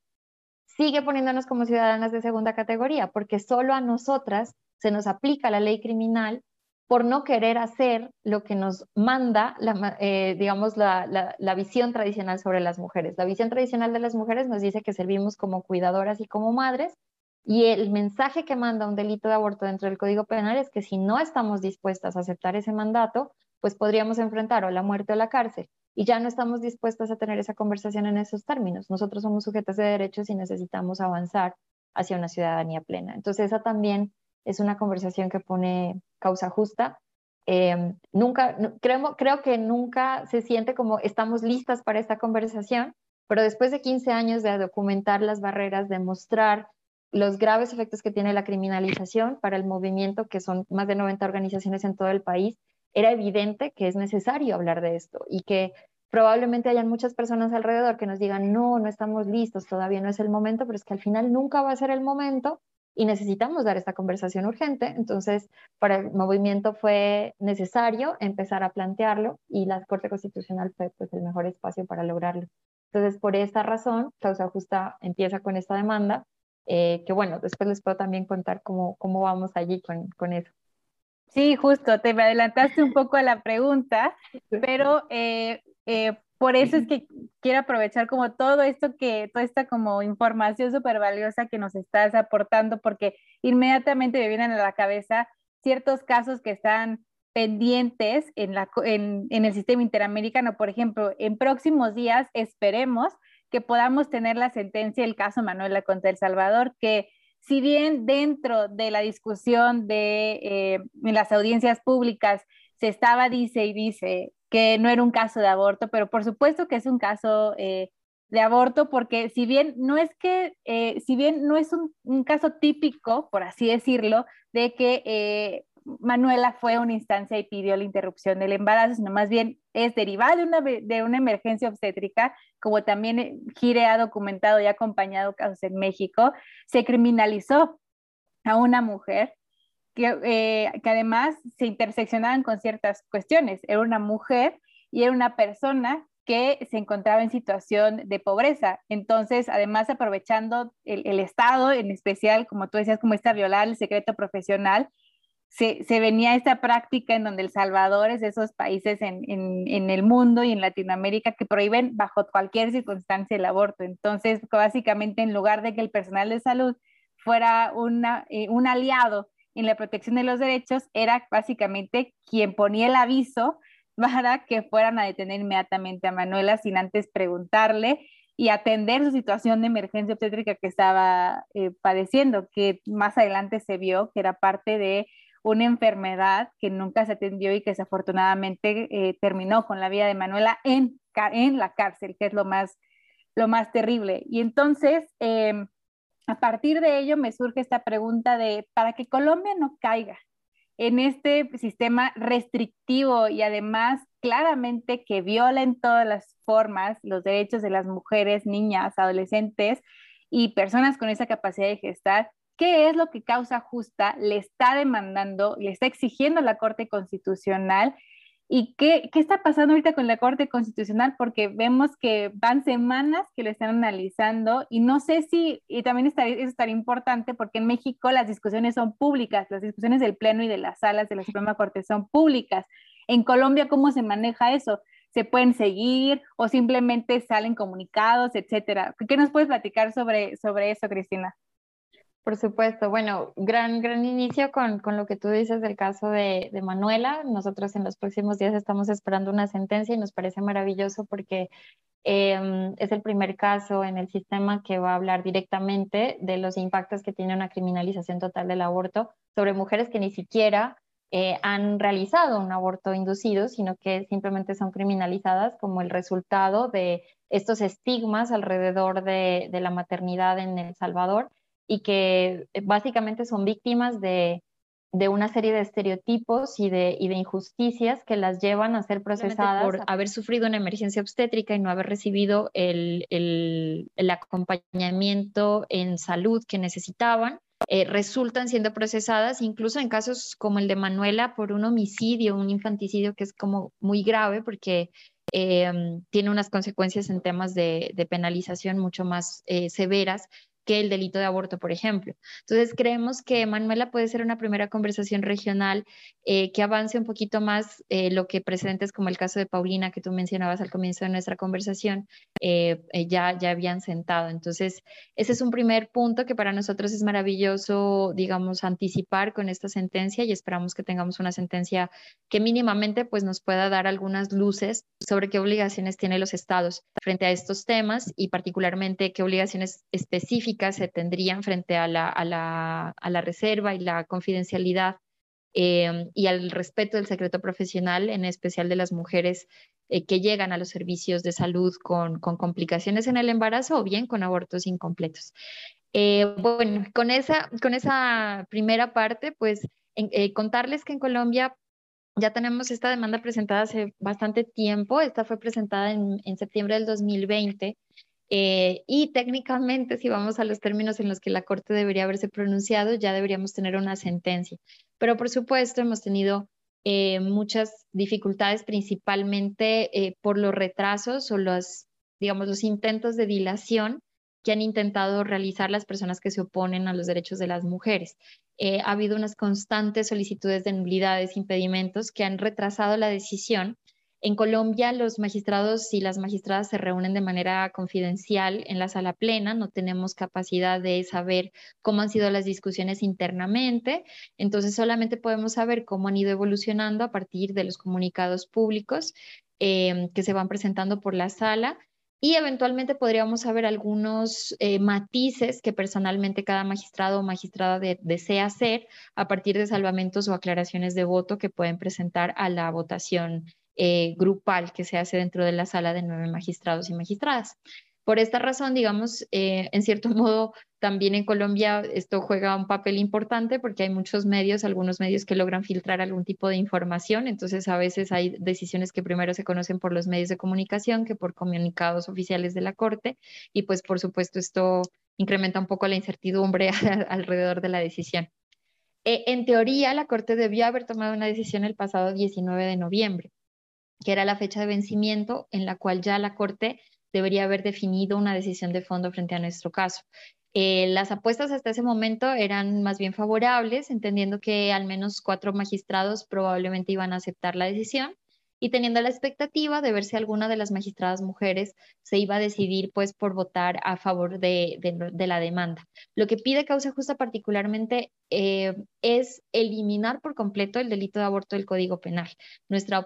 sigue poniéndonos como ciudadanas de segunda categoría, porque solo a nosotras se nos aplica la ley criminal por no querer hacer lo que nos manda, la, eh, digamos, la, la, visión tradicional sobre las mujeres. La visión tradicional de las mujeres nos dice que servimos como cuidadoras y como madres, y el mensaje que manda un delito de aborto dentro del Código Penal es que si no estamos dispuestas a aceptar ese mandato, pues podríamos enfrentar o la muerte o la cárcel y ya no estamos dispuestas a tener esa conversación en esos términos. Nosotros somos sujetos de derechos y necesitamos avanzar hacia una ciudadanía plena. Entonces esa también es una conversación que pone causa justa. Em, nunca, creo, creo que nunca se siente como estamos listas para esta conversación, pero después de 15 años de documentar las barreras, de mostrar los graves efectos que tiene la criminalización para el movimiento, que son más de 90 organizaciones en todo el país, era evidente que es necesario hablar de esto y que probablemente hayan muchas personas alrededor que nos digan, no, no estamos listos, todavía no es el momento, pero es que al final nunca va a ser el momento y necesitamos dar esta conversación urgente. Entonces, para el movimiento fue necesario empezar a plantearlo y la Corte Constitucional fue pues, el mejor espacio para lograrlo. Entonces, por esta razón, Causa Justa empieza con esta demanda que bueno, después les puedo también contar cómo, cómo vamos allí con, con eso. Sí, justo, te me adelantaste un poco a la pregunta, pero eh, eh, por eso es que quiero aprovechar como todo esto que, toda esta como información súper valiosa que nos estás aportando, porque inmediatamente me vienen a la cabeza ciertos casos que están pendientes en, la, en, en el sistema interamericano. Por ejemplo, en próximos días esperemos que podamos tener la sentencia del caso Manuela contra El Salvador, que si bien dentro de la discusión de eh, en las audiencias públicas se estaba, dice y dice, que no era un caso de aborto, pero por supuesto que es un caso eh, de aborto, porque si bien no es que, eh, si bien no es un, un, caso típico, por así decirlo, de que Manuela fue a una instancia y pidió la interrupción del embarazo, sino más bien es derivada de una, de una emergencia obstétrica, como también eh, Gire ha documentado y acompañado casos en México, se criminalizó a una mujer que, eh, que además se interseccionaban con ciertas cuestiones. Era una mujer y era una persona que se encontraba en situación de pobreza. Entonces, además, aprovechando el, el, Estado, en especial, como tú decías, como está violar el secreto profesional, se, venía esta práctica en donde El Salvador es de esos países en, el mundo y en Latinoamérica que prohíben bajo cualquier circunstancia el aborto. Entonces, básicamente, en lugar de que el personal de salud fuera eh, un aliado en la protección de los derechos, era básicamente quien ponía el aviso para que fueran a detener inmediatamente a Manuela sin antes preguntarle y atender su situación de emergencia obstétrica que estaba eh, padeciendo, que más adelante se vio que era parte de una enfermedad que nunca se atendió y que desafortunadamente eh, terminó con la vida de Manuela en, la cárcel, que es lo más, lo más terrible. Y entonces, em, a partir de ello me surge esta pregunta de, para que Colombia no caiga en este sistema restrictivo y además claramente que viola en todas las formas los derechos de las mujeres, niñas, adolescentes y personas con esa capacidad de gestar, qué es lo que causa justa le está demandando, le está exigiendo la Corte Constitucional y qué, qué está pasando ahorita con la Corte Constitucional, porque vemos que van semanas que lo están analizando y no sé si, y también estaría, es estaría importante porque en México las discusiones son públicas, las discusiones del Pleno y de las salas de la Suprema Corte son públicas. En Colombia, ¿cómo se maneja eso? se pueden seguir o simplemente salen comunicados, etcétera. ¿Qué nos puedes platicar sobre, sobre eso, Cristina? Por supuesto, bueno, gran, gran inicio con, con lo que tú dices del caso de, de, Manuela. Nosotros en los próximos días estamos esperando una sentencia y nos parece maravilloso porque eh, es el primer caso en el sistema que va a hablar directamente de los impactos que tiene una criminalización total del aborto sobre mujeres que ni siquiera eh, han realizado un aborto inducido, sino que simplemente son criminalizadas como el resultado de estos estigmas alrededor de, de la maternidad en El Salvador y que eh, básicamente son víctimas de, de una serie de estereotipos y de, y de, injusticias que las llevan a ser procesadas por haber sufrido una emergencia obstétrica y no haber recibido el, el, el acompañamiento en salud que necesitaban. Eh, resultan siendo procesadas incluso en casos como el de Manuela por un homicidio, un infanticidio que es como muy grave porque eh, tiene unas consecuencias en temas de, de penalización mucho más eh, severas que el delito de aborto, por ejemplo. Entonces, creemos que Manuela puede ser una primera conversación regional eh, que avance un poquito más eh, lo que precedentes como el caso de Paulina, que tú mencionabas al comienzo de nuestra conversación, eh, ya, ya habían sentado. Entonces, ese es un primer punto que para nosotros es maravilloso, digamos, anticipar con esta sentencia y esperamos que tengamos una sentencia que mínimamente pues, nos pueda dar algunas luces sobre qué obligaciones tienen los estados frente a estos temas y particularmente qué obligaciones específicas se tendrían frente a la, a la, a la reserva y la confidencialidad eh, y al respeto del secreto profesional, en especial de las mujeres eh, que llegan a los servicios de salud con, con, complicaciones en el embarazo o bien con abortos incompletos. Eh, bueno, con esa, con esa primera parte, pues contarles que en Colombia ya tenemos esta demanda presentada hace bastante tiempo. Esta fue presentada en, en septiembre del 2020 eh, y técnicamente, si vamos a los términos en los que la Corte debería haberse pronunciado, ya deberíamos tener una sentencia. Pero por supuesto, hemos tenido eh, muchas dificultades, principalmente eh, por los retrasos o los, digamos, los intentos de dilación que han intentado realizar las personas que se oponen a los derechos de las mujeres. Ha habido unas constantes solicitudes de nulidades, impedimentos que han retrasado la decisión en Colombia, los magistrados y las magistradas se reúnen de manera confidencial en la sala plena, no tenemos capacidad de saber cómo han sido las discusiones internamente, entonces solamente podemos saber cómo han ido evolucionando a partir de los comunicados públicos eh, que se van presentando por la sala y eventualmente podríamos saber algunos eh, matices que personalmente cada magistrado o magistrada desea hacer a partir de salvamentos o aclaraciones de voto que pueden presentar a la votación eh, grupal que se hace dentro de la sala de nueve magistrados y magistradas. Por esta razón, digamos, eh, en cierto modo, también en Colombia esto juega un papel importante porque hay muchos medios, algunos medios que logran filtrar algún tipo de información, entonces a veces hay decisiones que primero se conocen por los medios de comunicación que por comunicados oficiales de la Corte y pues por supuesto esto incrementa un poco la incertidumbre alrededor de la decisión. Eh, en teoría, la Corte debió haber tomado una decisión el pasado 19 de noviembre que era la fecha de vencimiento en la cual ya la Corte debería haber definido una decisión de fondo frente a nuestro caso. Eh, las apuestas hasta ese momento eran más bien favorables, entendiendo que al menos cuatro magistrados probablemente iban a aceptar la decisión y teniendo la expectativa de ver si alguna de las magistradas mujeres se iba a decidir pues por votar a favor de, la demanda. Lo que pide causa justa particularmente eh, es eliminar por completo el delito de aborto del Código Penal. Nuestra,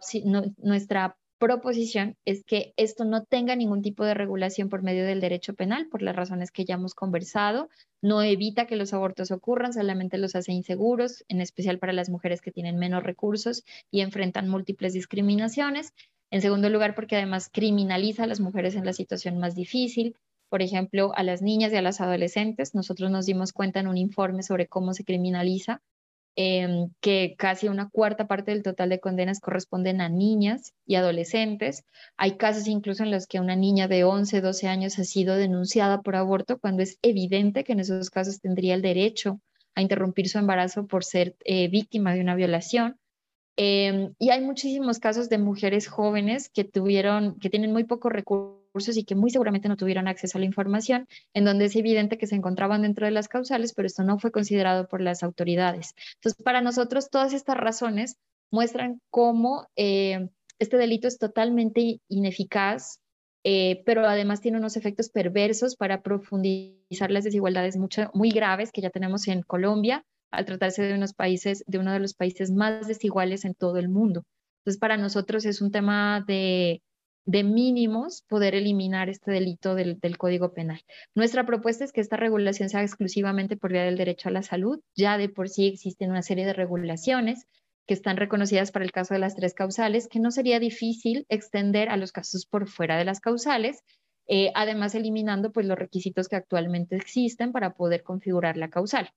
nuestra proposición es que esto no tenga ningún tipo de regulación por medio del derecho penal, por las razones que ya hemos conversado. No evita que los abortos ocurran, solamente los hace inseguros, en especial para las mujeres que tienen menos recursos y enfrentan múltiples discriminaciones. En segundo lugar, porque además criminaliza a las mujeres en la situación más difícil, por ejemplo, a las niñas y a las adolescentes. Nosotros nos dimos cuenta en un informe sobre cómo se criminaliza Em, que casi una cuarta parte del total de condenas corresponden a niñas y adolescentes. Hay casos incluso en los que una niña de 11, 12 años ha sido denunciada por aborto cuando es evidente que en esos casos tendría el derecho a interrumpir su embarazo por ser eh, víctima de una violación. Em, y hay muchísimos casos de mujeres jóvenes que tuvieron, que tienen muy pocos recursos y que muy seguramente no tuvieron acceso a la información, en donde es evidente que se encontraban dentro de las causales, pero esto no fue considerado por las autoridades. Entonces, para nosotros, todas estas razones muestran cómo eh, este delito es totalmente ineficaz, eh, pero además tiene unos efectos perversos para profundizar las desigualdades mucho, muy graves que ya tenemos en Colombia, al tratarse de unos países, de uno de los países más desiguales en todo el mundo. Entonces, para nosotros es un tema de, de mínimos poder eliminar este delito del, del, Código Penal. Nuestra propuesta es que esta regulación sea exclusivamente por vía del derecho a la salud. Ya de por sí existen una serie de regulaciones que están reconocidas para el caso de las tres causales, que no sería difícil extender a los casos por fuera de las causales, eh, además eliminando pues, los requisitos que actualmente existen para poder configurar la causal.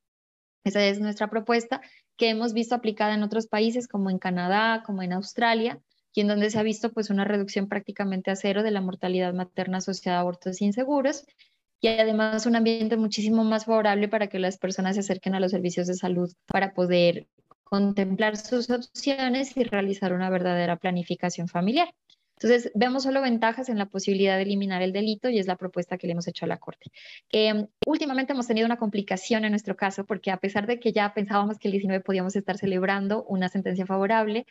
Esa es nuestra propuesta que hemos visto aplicada en otros países como en Canadá, como en Australia, y en donde se ha visto pues una reducción prácticamente a cero de la mortalidad materna asociada a abortos inseguros y además un ambiente muchísimo más favorable para que las personas se acerquen a los servicios de salud para poder contemplar sus opciones y realizar una verdadera planificación familiar. Entonces, vemos solo ventajas en la posibilidad de eliminar el delito y es la propuesta que le hemos hecho a la Corte. Em, últimamente hemos tenido una complicación en nuestro caso porque a pesar de que ya pensábamos que el 19 podíamos estar celebrando una sentencia favorable,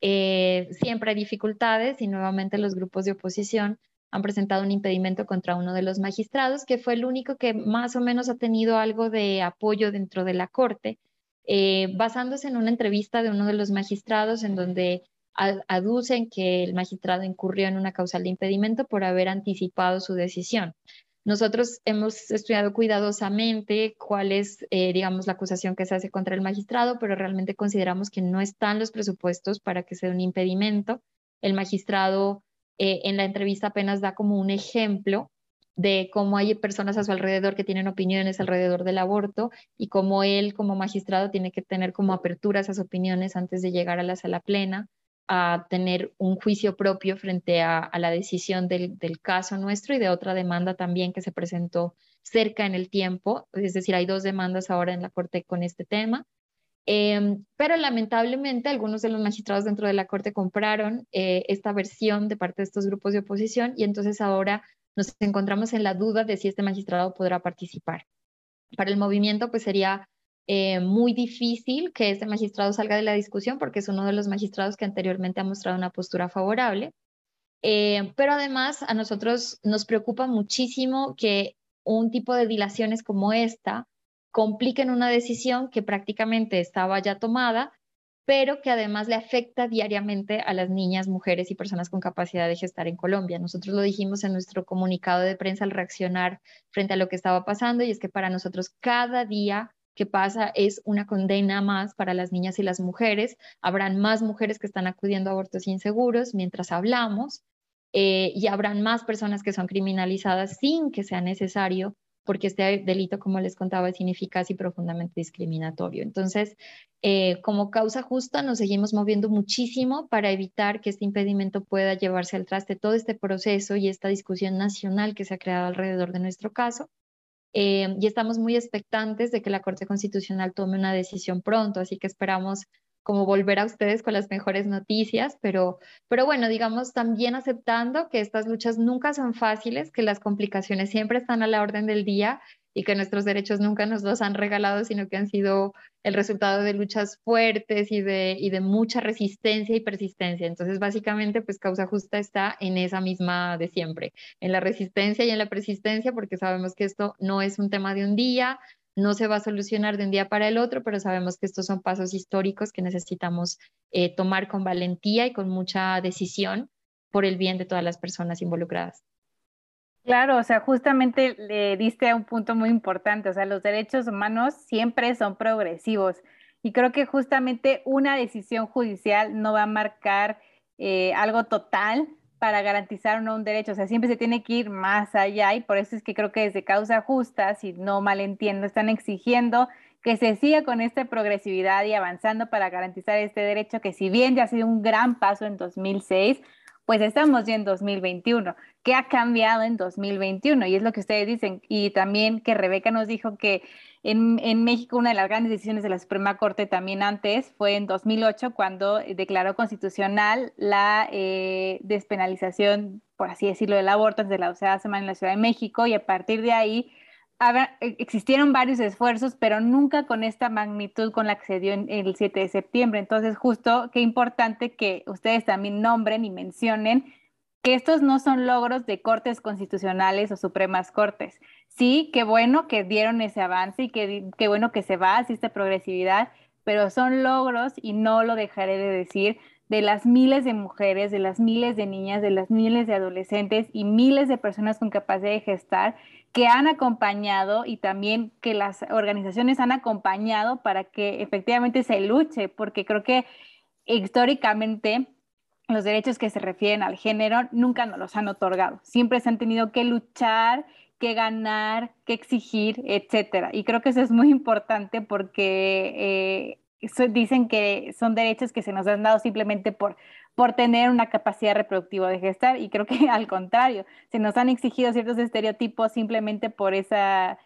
eh, siempre hay dificultades y nuevamente los grupos de oposición han presentado un impedimento contra uno de los magistrados, que fue el único que más o menos ha tenido algo de apoyo dentro de la Corte, eh, basándose en una entrevista de uno de los magistrados en donde aducen que el magistrado incurrió en una causal de impedimento por haber anticipado su decisión. Nosotros hemos estudiado cuidadosamente cuál es, eh, digamos, la acusación que se hace contra el magistrado, pero realmente consideramos que no están los presupuestos para que sea un impedimento. El magistrado eh, en la entrevista apenas da como un ejemplo de cómo hay personas a su alrededor que tienen opiniones alrededor del aborto y cómo él como magistrado tiene que tener como apertura esas opiniones antes de llegar a la sala plena a tener un juicio propio frente a, la decisión del, caso nuestro y de otra demanda también que se presentó cerca en el tiempo, es decir, hay dos demandas ahora en la Corte con este tema. Em, pero lamentablemente algunos de los magistrados dentro de la Corte compraron eh, esta versión de parte de estos grupos de oposición y entonces ahora nos encontramos en la duda de si este magistrado podrá participar. Para el movimiento, pues sería eh, muy difícil que este magistrado salga de la discusión porque es uno de los magistrados que anteriormente ha mostrado una postura favorable. Eh, pero además a nosotros nos preocupa muchísimo que un tipo de dilaciones como esta compliquen una decisión que prácticamente estaba ya tomada pero que además le afecta diariamente a las niñas, mujeres y personas con capacidad de gestar en Colombia. Nosotros lo dijimos en nuestro comunicado de prensa al reaccionar frente a lo que estaba pasando y es que para nosotros cada día que pasa es una condena más para las niñas y las mujeres. Habrán más mujeres que están acudiendo a abortos inseguros mientras hablamos eh, y habrán más personas que son criminalizadas sin que sea necesario porque este delito, como les contaba, es ineficaz y profundamente discriminatorio. Entonces, eh, como causa justa, nos seguimos moviendo muchísimo para evitar que este impedimento pueda llevarse al traste todo este proceso y esta discusión nacional que se ha creado alrededor de nuestro caso. Eh, y estamos muy expectantes de que la Corte Constitucional tome una decisión pronto, así que esperamos como volver a ustedes con las mejores noticias, pero, pero bueno, digamos también aceptando que estas luchas nunca son fáciles, que las complicaciones siempre están a la orden del día y que nuestros derechos nunca nos los han regalado, sino que han sido el resultado de luchas fuertes y de, y de mucha resistencia y persistencia. Entonces, básicamente, pues causa justa está en esa misma de siempre, en la resistencia y en la persistencia, porque sabemos que esto no es un tema de un día, no se va a solucionar de un día para el otro, pero sabemos que estos son pasos históricos que necesitamos eh, tomar con valentía y con mucha decisión por el bien de todas las personas involucradas. Claro, o sea, justamente le diste a un punto muy importante, o sea, los derechos humanos siempre son progresivos y creo que justamente una decisión judicial no va a marcar eh, algo total para garantizar un derecho. O sea, siempre se tiene que ir más allá y por eso es que creo que desde causa justa, si no malentiendo, están exigiendo que se siga con esta progresividad y avanzando para garantizar este derecho que si bien ya ha sido un gran paso en 2006, pues estamos ya en 2021. ¿Qué ha cambiado en 2021? Y es lo que ustedes dicen. Y también que Rebeca nos dijo que en, México una de las grandes decisiones de la Suprema Corte también antes fue en 2008 cuando declaró constitucional la eh, despenalización, por así decirlo, del aborto desde la doceava semana en la Ciudad de México y a partir de ahí e, existieron varios esfuerzos, pero nunca con esta magnitud con la que se dio el 7 de septiembre. Entonces, justo qué importante que ustedes también nombren y mencionen que estos no son logros de cortes constitucionales o supremas cortes. Sí, qué bueno que dieron ese avance y qué, qué bueno que se va hacia esta progresividad, pero son logros, y no lo dejaré de decir, de las miles de mujeres, de las miles de niñas, de las miles de adolescentes y miles de personas con capacidad de gestar que han acompañado y también que las organizaciones han acompañado para que efectivamente se luche, porque creo que históricamente los derechos que se refieren al género nunca nos los han otorgado. Siempre se han tenido que luchar, que ganar, que exigir, etcétera. Y creo que eso es muy importante porque eh, dicen que son derechos que se nos han dado simplemente por, por tener una capacidad reproductiva de gestar. Y creo que al contrario, se nos han exigido ciertos estereotipos simplemente por esa,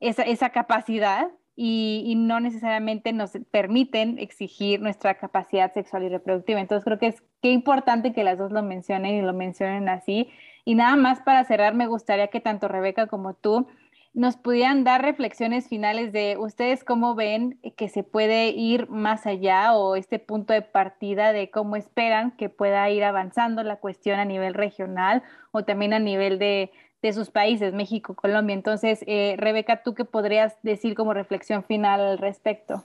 esa, esa capacidad y, no necesariamente nos permiten exigir nuestra capacidad sexual y reproductiva. Entonces creo que es qué importante que las dos lo mencionen y lo mencionen así. Y nada más para cerrar, me gustaría que tanto Rebeca como tú nos pudieran dar reflexiones finales de ustedes cómo ven que se puede ir más allá o este punto de partida de cómo esperan que pueda ir avanzando la cuestión a nivel regional o también a nivel de, de sus países, México, Colombia. Entonces, eh, Rebeca, ¿tú qué podrías decir como reflexión final al respecto?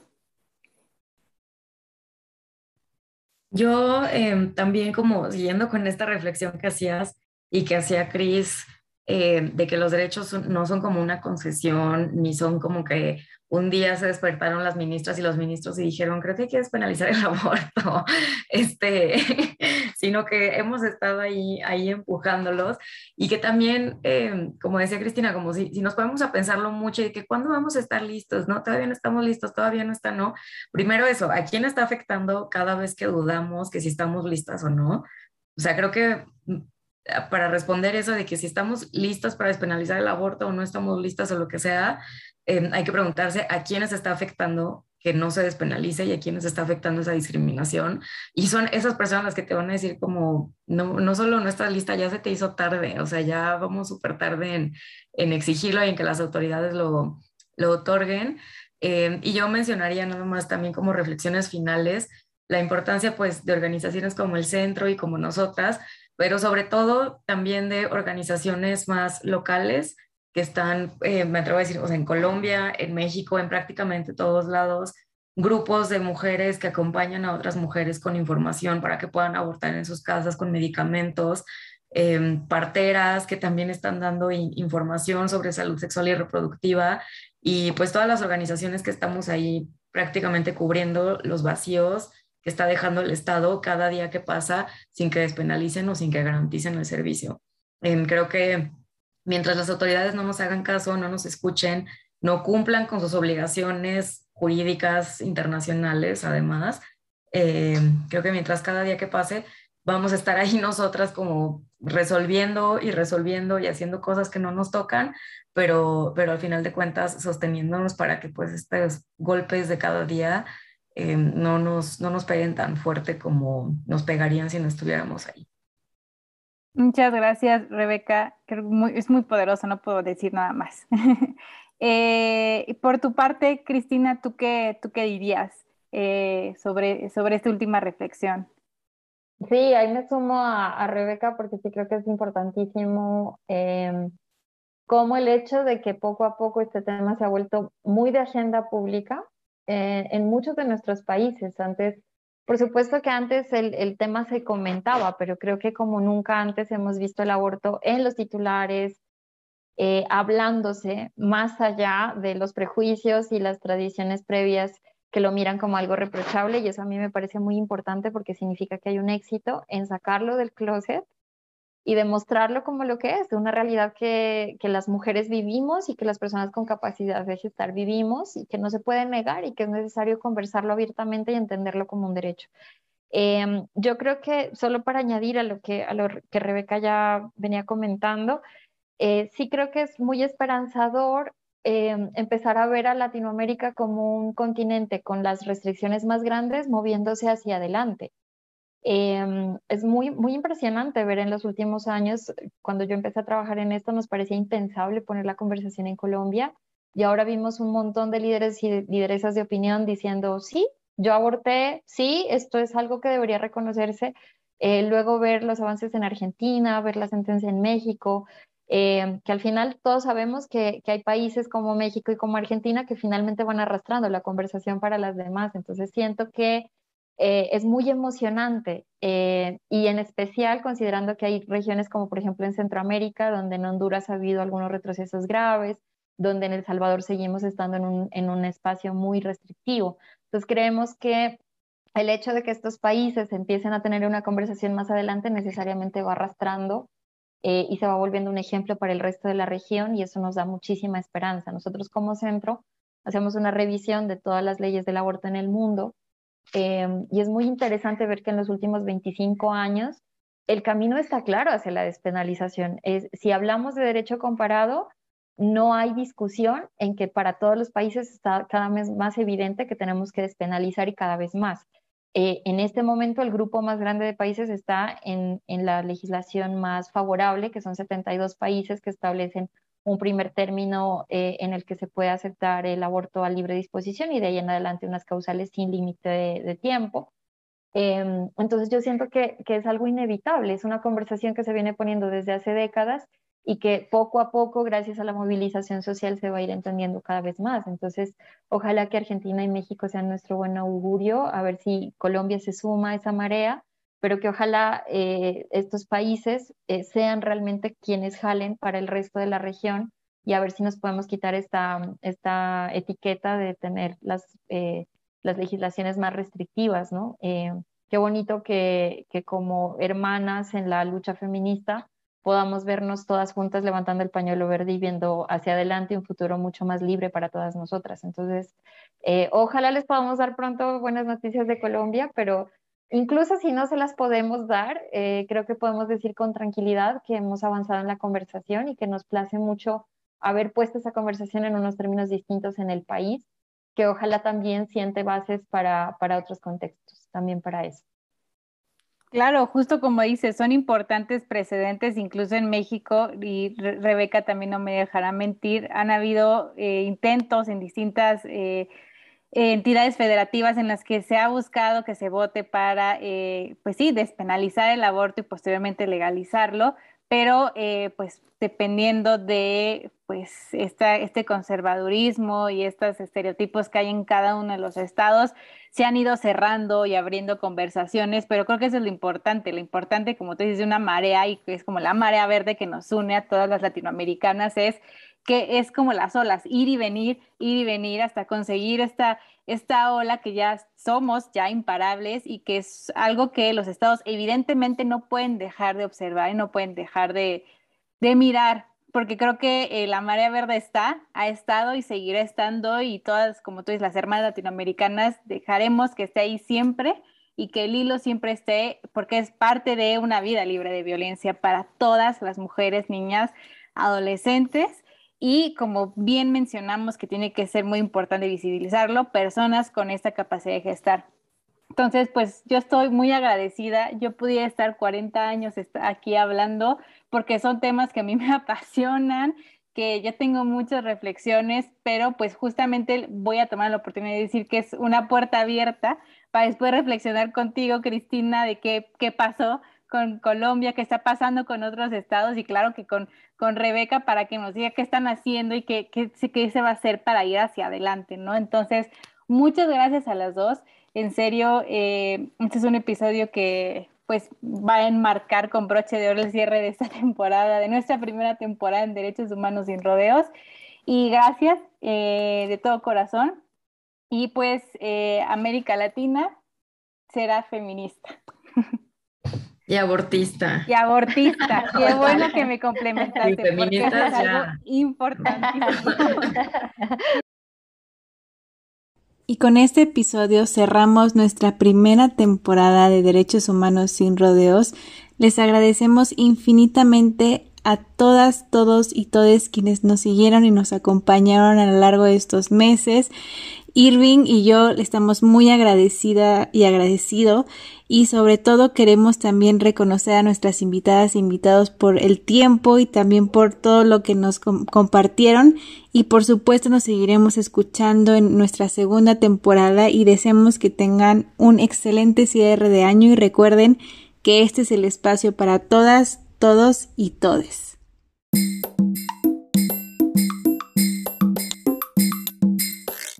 Yo em, también como siguiendo con esta reflexión que hacías y que hacía Cris, eh, de que los derechos no son como una concesión, ni son como que un día se despertaron las ministras y los ministros y dijeron, creo que hay que despenalizar el aborto, este, sino que hemos estado ahí, ahí empujándolos y que también, eh, como decía Cristina, como si, si nos podemos a pensarlo mucho y que cuándo vamos a estar listos, ¿no? Todavía no estamos listos, todavía no está, ¿no? Primero eso, ¿a quién está afectando cada vez que dudamos que si estamos listas o no? O sea, creo que para responder eso de que si estamos listas para despenalizar el aborto o no estamos listas o lo que sea, Em, hay que preguntarse a quiénes está afectando que no se despenalice y a quienes está afectando esa discriminación. Y son esas personas las que te van a decir como, no, no solo nuestra lista ya se te hizo tarde, o sea, ya vamos súper tarde en, en, exigirlo y en que las autoridades lo, lo otorguen. Eh, y yo mencionaría nada más también como reflexiones finales la importancia pues de organizaciones como el centro y como nosotras, pero sobre todo también de organizaciones más locales que están, eh, me atrevo a decir, o sea, en Colombia, en México, en prácticamente todos lados, grupos de mujeres que acompañan a otras mujeres con información para que puedan abortar en sus casas con medicamentos, em, parteras que también están dando información sobre salud sexual y reproductiva y pues todas las organizaciones que estamos ahí prácticamente cubriendo los vacíos que está dejando el Estado cada día que pasa sin que despenalicen o sin que garanticen el servicio. Em, creo que mientras las autoridades no nos hagan caso, no nos escuchen, no cumplan con sus obligaciones jurídicas internacionales, además, eh, creo que mientras cada día que pase, vamos a estar ahí nosotras como resolviendo y resolviendo y haciendo cosas que no nos tocan, pero, pero al final de cuentas sosteniéndonos para que pues estos golpes de cada día eh, no, nos, no nos peguen tan fuerte como nos pegarían si no estuviéramos ahí. Muchas gracias, Rebeca. es muy poderoso, no puedo decir nada más. Eh, por tu parte, Cristina, ¿tú qué, tú qué dirías eh, sobre, sobre esta última reflexión? Sí, ahí me sumo a, Rebeca porque sí creo que es importantísimo eh, como el hecho de que poco a poco este tema se ha vuelto muy de agenda pública eh, en muchos de nuestros países. Antes por supuesto que antes el, tema se comentaba, pero creo que como nunca antes hemos visto el aborto en los titulares, eh, hablándose más allá de los prejuicios y las tradiciones previas que lo miran como algo reprochable y eso a mí me parece muy importante porque significa que hay un éxito en sacarlo del closet y demostrarlo como lo que es, una realidad que, que, las mujeres vivimos y que las personas con capacidad de gestar vivimos y que no se puede negar y que es necesario conversarlo abiertamente y entenderlo como un derecho. Em, yo creo que solo para añadir a lo que, a lo que Rebeca ya venía comentando, eh, sí creo que es muy esperanzador em, empezar a ver a Latinoamérica como un continente con las restricciones más grandes moviéndose hacia adelante. Em, es muy, muy impresionante ver en los últimos años, cuando yo empecé a trabajar en esto, nos parecía impensable poner la conversación en Colombia y ahora vimos un montón de líderes y lideresas de opinión diciendo, sí, yo aborté, sí, esto es algo que debería reconocerse. Eh, luego ver los avances en Argentina, ver la sentencia en México, em, que al final todos sabemos que, que, hay países como México y como Argentina que finalmente van arrastrando la conversación para las demás. Entonces siento que eh, es muy emocionante eh, y en especial considerando que hay regiones como por ejemplo en Centroamérica, donde en Honduras ha habido algunos retrocesos graves, donde en El Salvador seguimos estando en un, en un espacio muy restrictivo. Entonces creemos que el hecho de que estos países empiecen a tener una conversación más adelante necesariamente va arrastrando eh, y se va volviendo un ejemplo para el resto de la región y eso nos da muchísima esperanza. Nosotros como centro hacemos una revisión de todas las leyes del aborto en el mundo Em, y es muy interesante ver que en los últimos 25 años el camino está claro hacia la despenalización. Es, si hablamos de derecho comparado, no hay discusión en que para todos los países está cada vez más evidente que tenemos que despenalizar y cada vez más. Eh, en este momento el grupo más grande de países está en, en la legislación más favorable, que son 72 países que establecen un primer término eh, en el que se puede aceptar el aborto a libre disposición y de ahí en adelante unas causales sin límite de, tiempo. Em, entonces yo siento que, que, es algo inevitable, es una conversación que se viene poniendo desde hace décadas y que poco a poco, gracias a la movilización social, se va a ir entendiendo cada vez más. Entonces, ojalá que Argentina y México sean nuestro buen augurio, a ver si Colombia se suma a esa marea pero que ojalá eh, estos países eh, sean realmente quienes jalen para el resto de la región y a ver si nos podemos quitar esta, esta etiqueta de tener las, eh, las legislaciones más restrictivas, ¿no? qué bonito que, que, como hermanas en la lucha feminista podamos vernos todas juntas levantando el pañuelo verde y viendo hacia adelante un futuro mucho más libre para todas nosotras. Entonces, ojalá les podamos dar pronto buenas noticias de Colombia, pero Incluso si no se las podemos dar, eh, creo que podemos decir con tranquilidad que hemos avanzado en la conversación y que nos place mucho haber puesto esa conversación en unos términos distintos en el país, que ojalá también siente bases para, para otros contextos, también para eso. Claro, justo como dices, son importantes precedentes, incluso en México, y Rebeca también no me dejará mentir, han habido eh, intentos en distintas eh, entidades federativas en las que se ha buscado que se vote para, eh, pues sí, despenalizar el aborto y posteriormente legalizarlo, pero pues dependiendo de pues esta, este conservadurismo y estos estereotipos que hay en cada uno de los estados, se han ido cerrando y abriendo conversaciones, pero creo que eso es lo importante, lo importante, como tú dices, de una marea y es como la marea verde que nos une a todas las latinoamericanas, es que es como las olas, ir y venir, ir y venir hasta conseguir esta, esta ola que ya somos ya imparables y que es algo que los estados evidentemente no pueden dejar de observar y no pueden dejar de, de mirar porque creo que eh, la marea verde está, ha estado y seguirá estando y todas, como tú dices, las hermanas latinoamericanas dejaremos que esté ahí siempre y que el hilo siempre esté, porque es parte de una vida libre de violencia para todas las mujeres, niñas, adolescentes y como bien mencionamos que tiene que ser muy importante visibilizarlo, personas con esta capacidad de gestar. Entonces, pues yo estoy muy agradecida. Yo pudiera estar 40 años aquí hablando porque son temas que a mí me apasionan, que yo tengo muchas reflexiones, pero pues justamente voy a tomar la oportunidad de decir que es una puerta abierta para después reflexionar contigo, Cristina, de qué, qué pasó con Colombia, qué está pasando con otros estados y claro que con, con Rebeca para que nos diga qué están haciendo y qué, qué, qué se va a hacer para ir hacia adelante, ¿no? Entonces, muchas gracias a las dos. En serio, eh, este es un episodio que pues va a enmarcar con broche de oro el cierre de esta temporada, de nuestra primera temporada en Derechos Humanos sin Rodeos. Y gracias eh, de todo corazón. Y pues eh, América Latina será feminista. Y abortista. Y abortista. Qué bueno que me complementaste. porque es algo importante. Y con este episodio cerramos nuestra primera temporada de Derechos Humanos sin Rodeos. Les agradecemos infinitamente a todas, todos y todes quienes nos siguieron y nos acompañaron a lo largo de estos meses Irving y yo estamos muy agradecida y agradecido y sobre todo queremos también reconocer a nuestras invitadas e invitados por el tiempo y también por todo lo que nos compartieron y por supuesto nos seguiremos escuchando en nuestra segunda temporada y deseamos que tengan un excelente cierre de año y recuerden que este es el espacio para todas, todos y todes.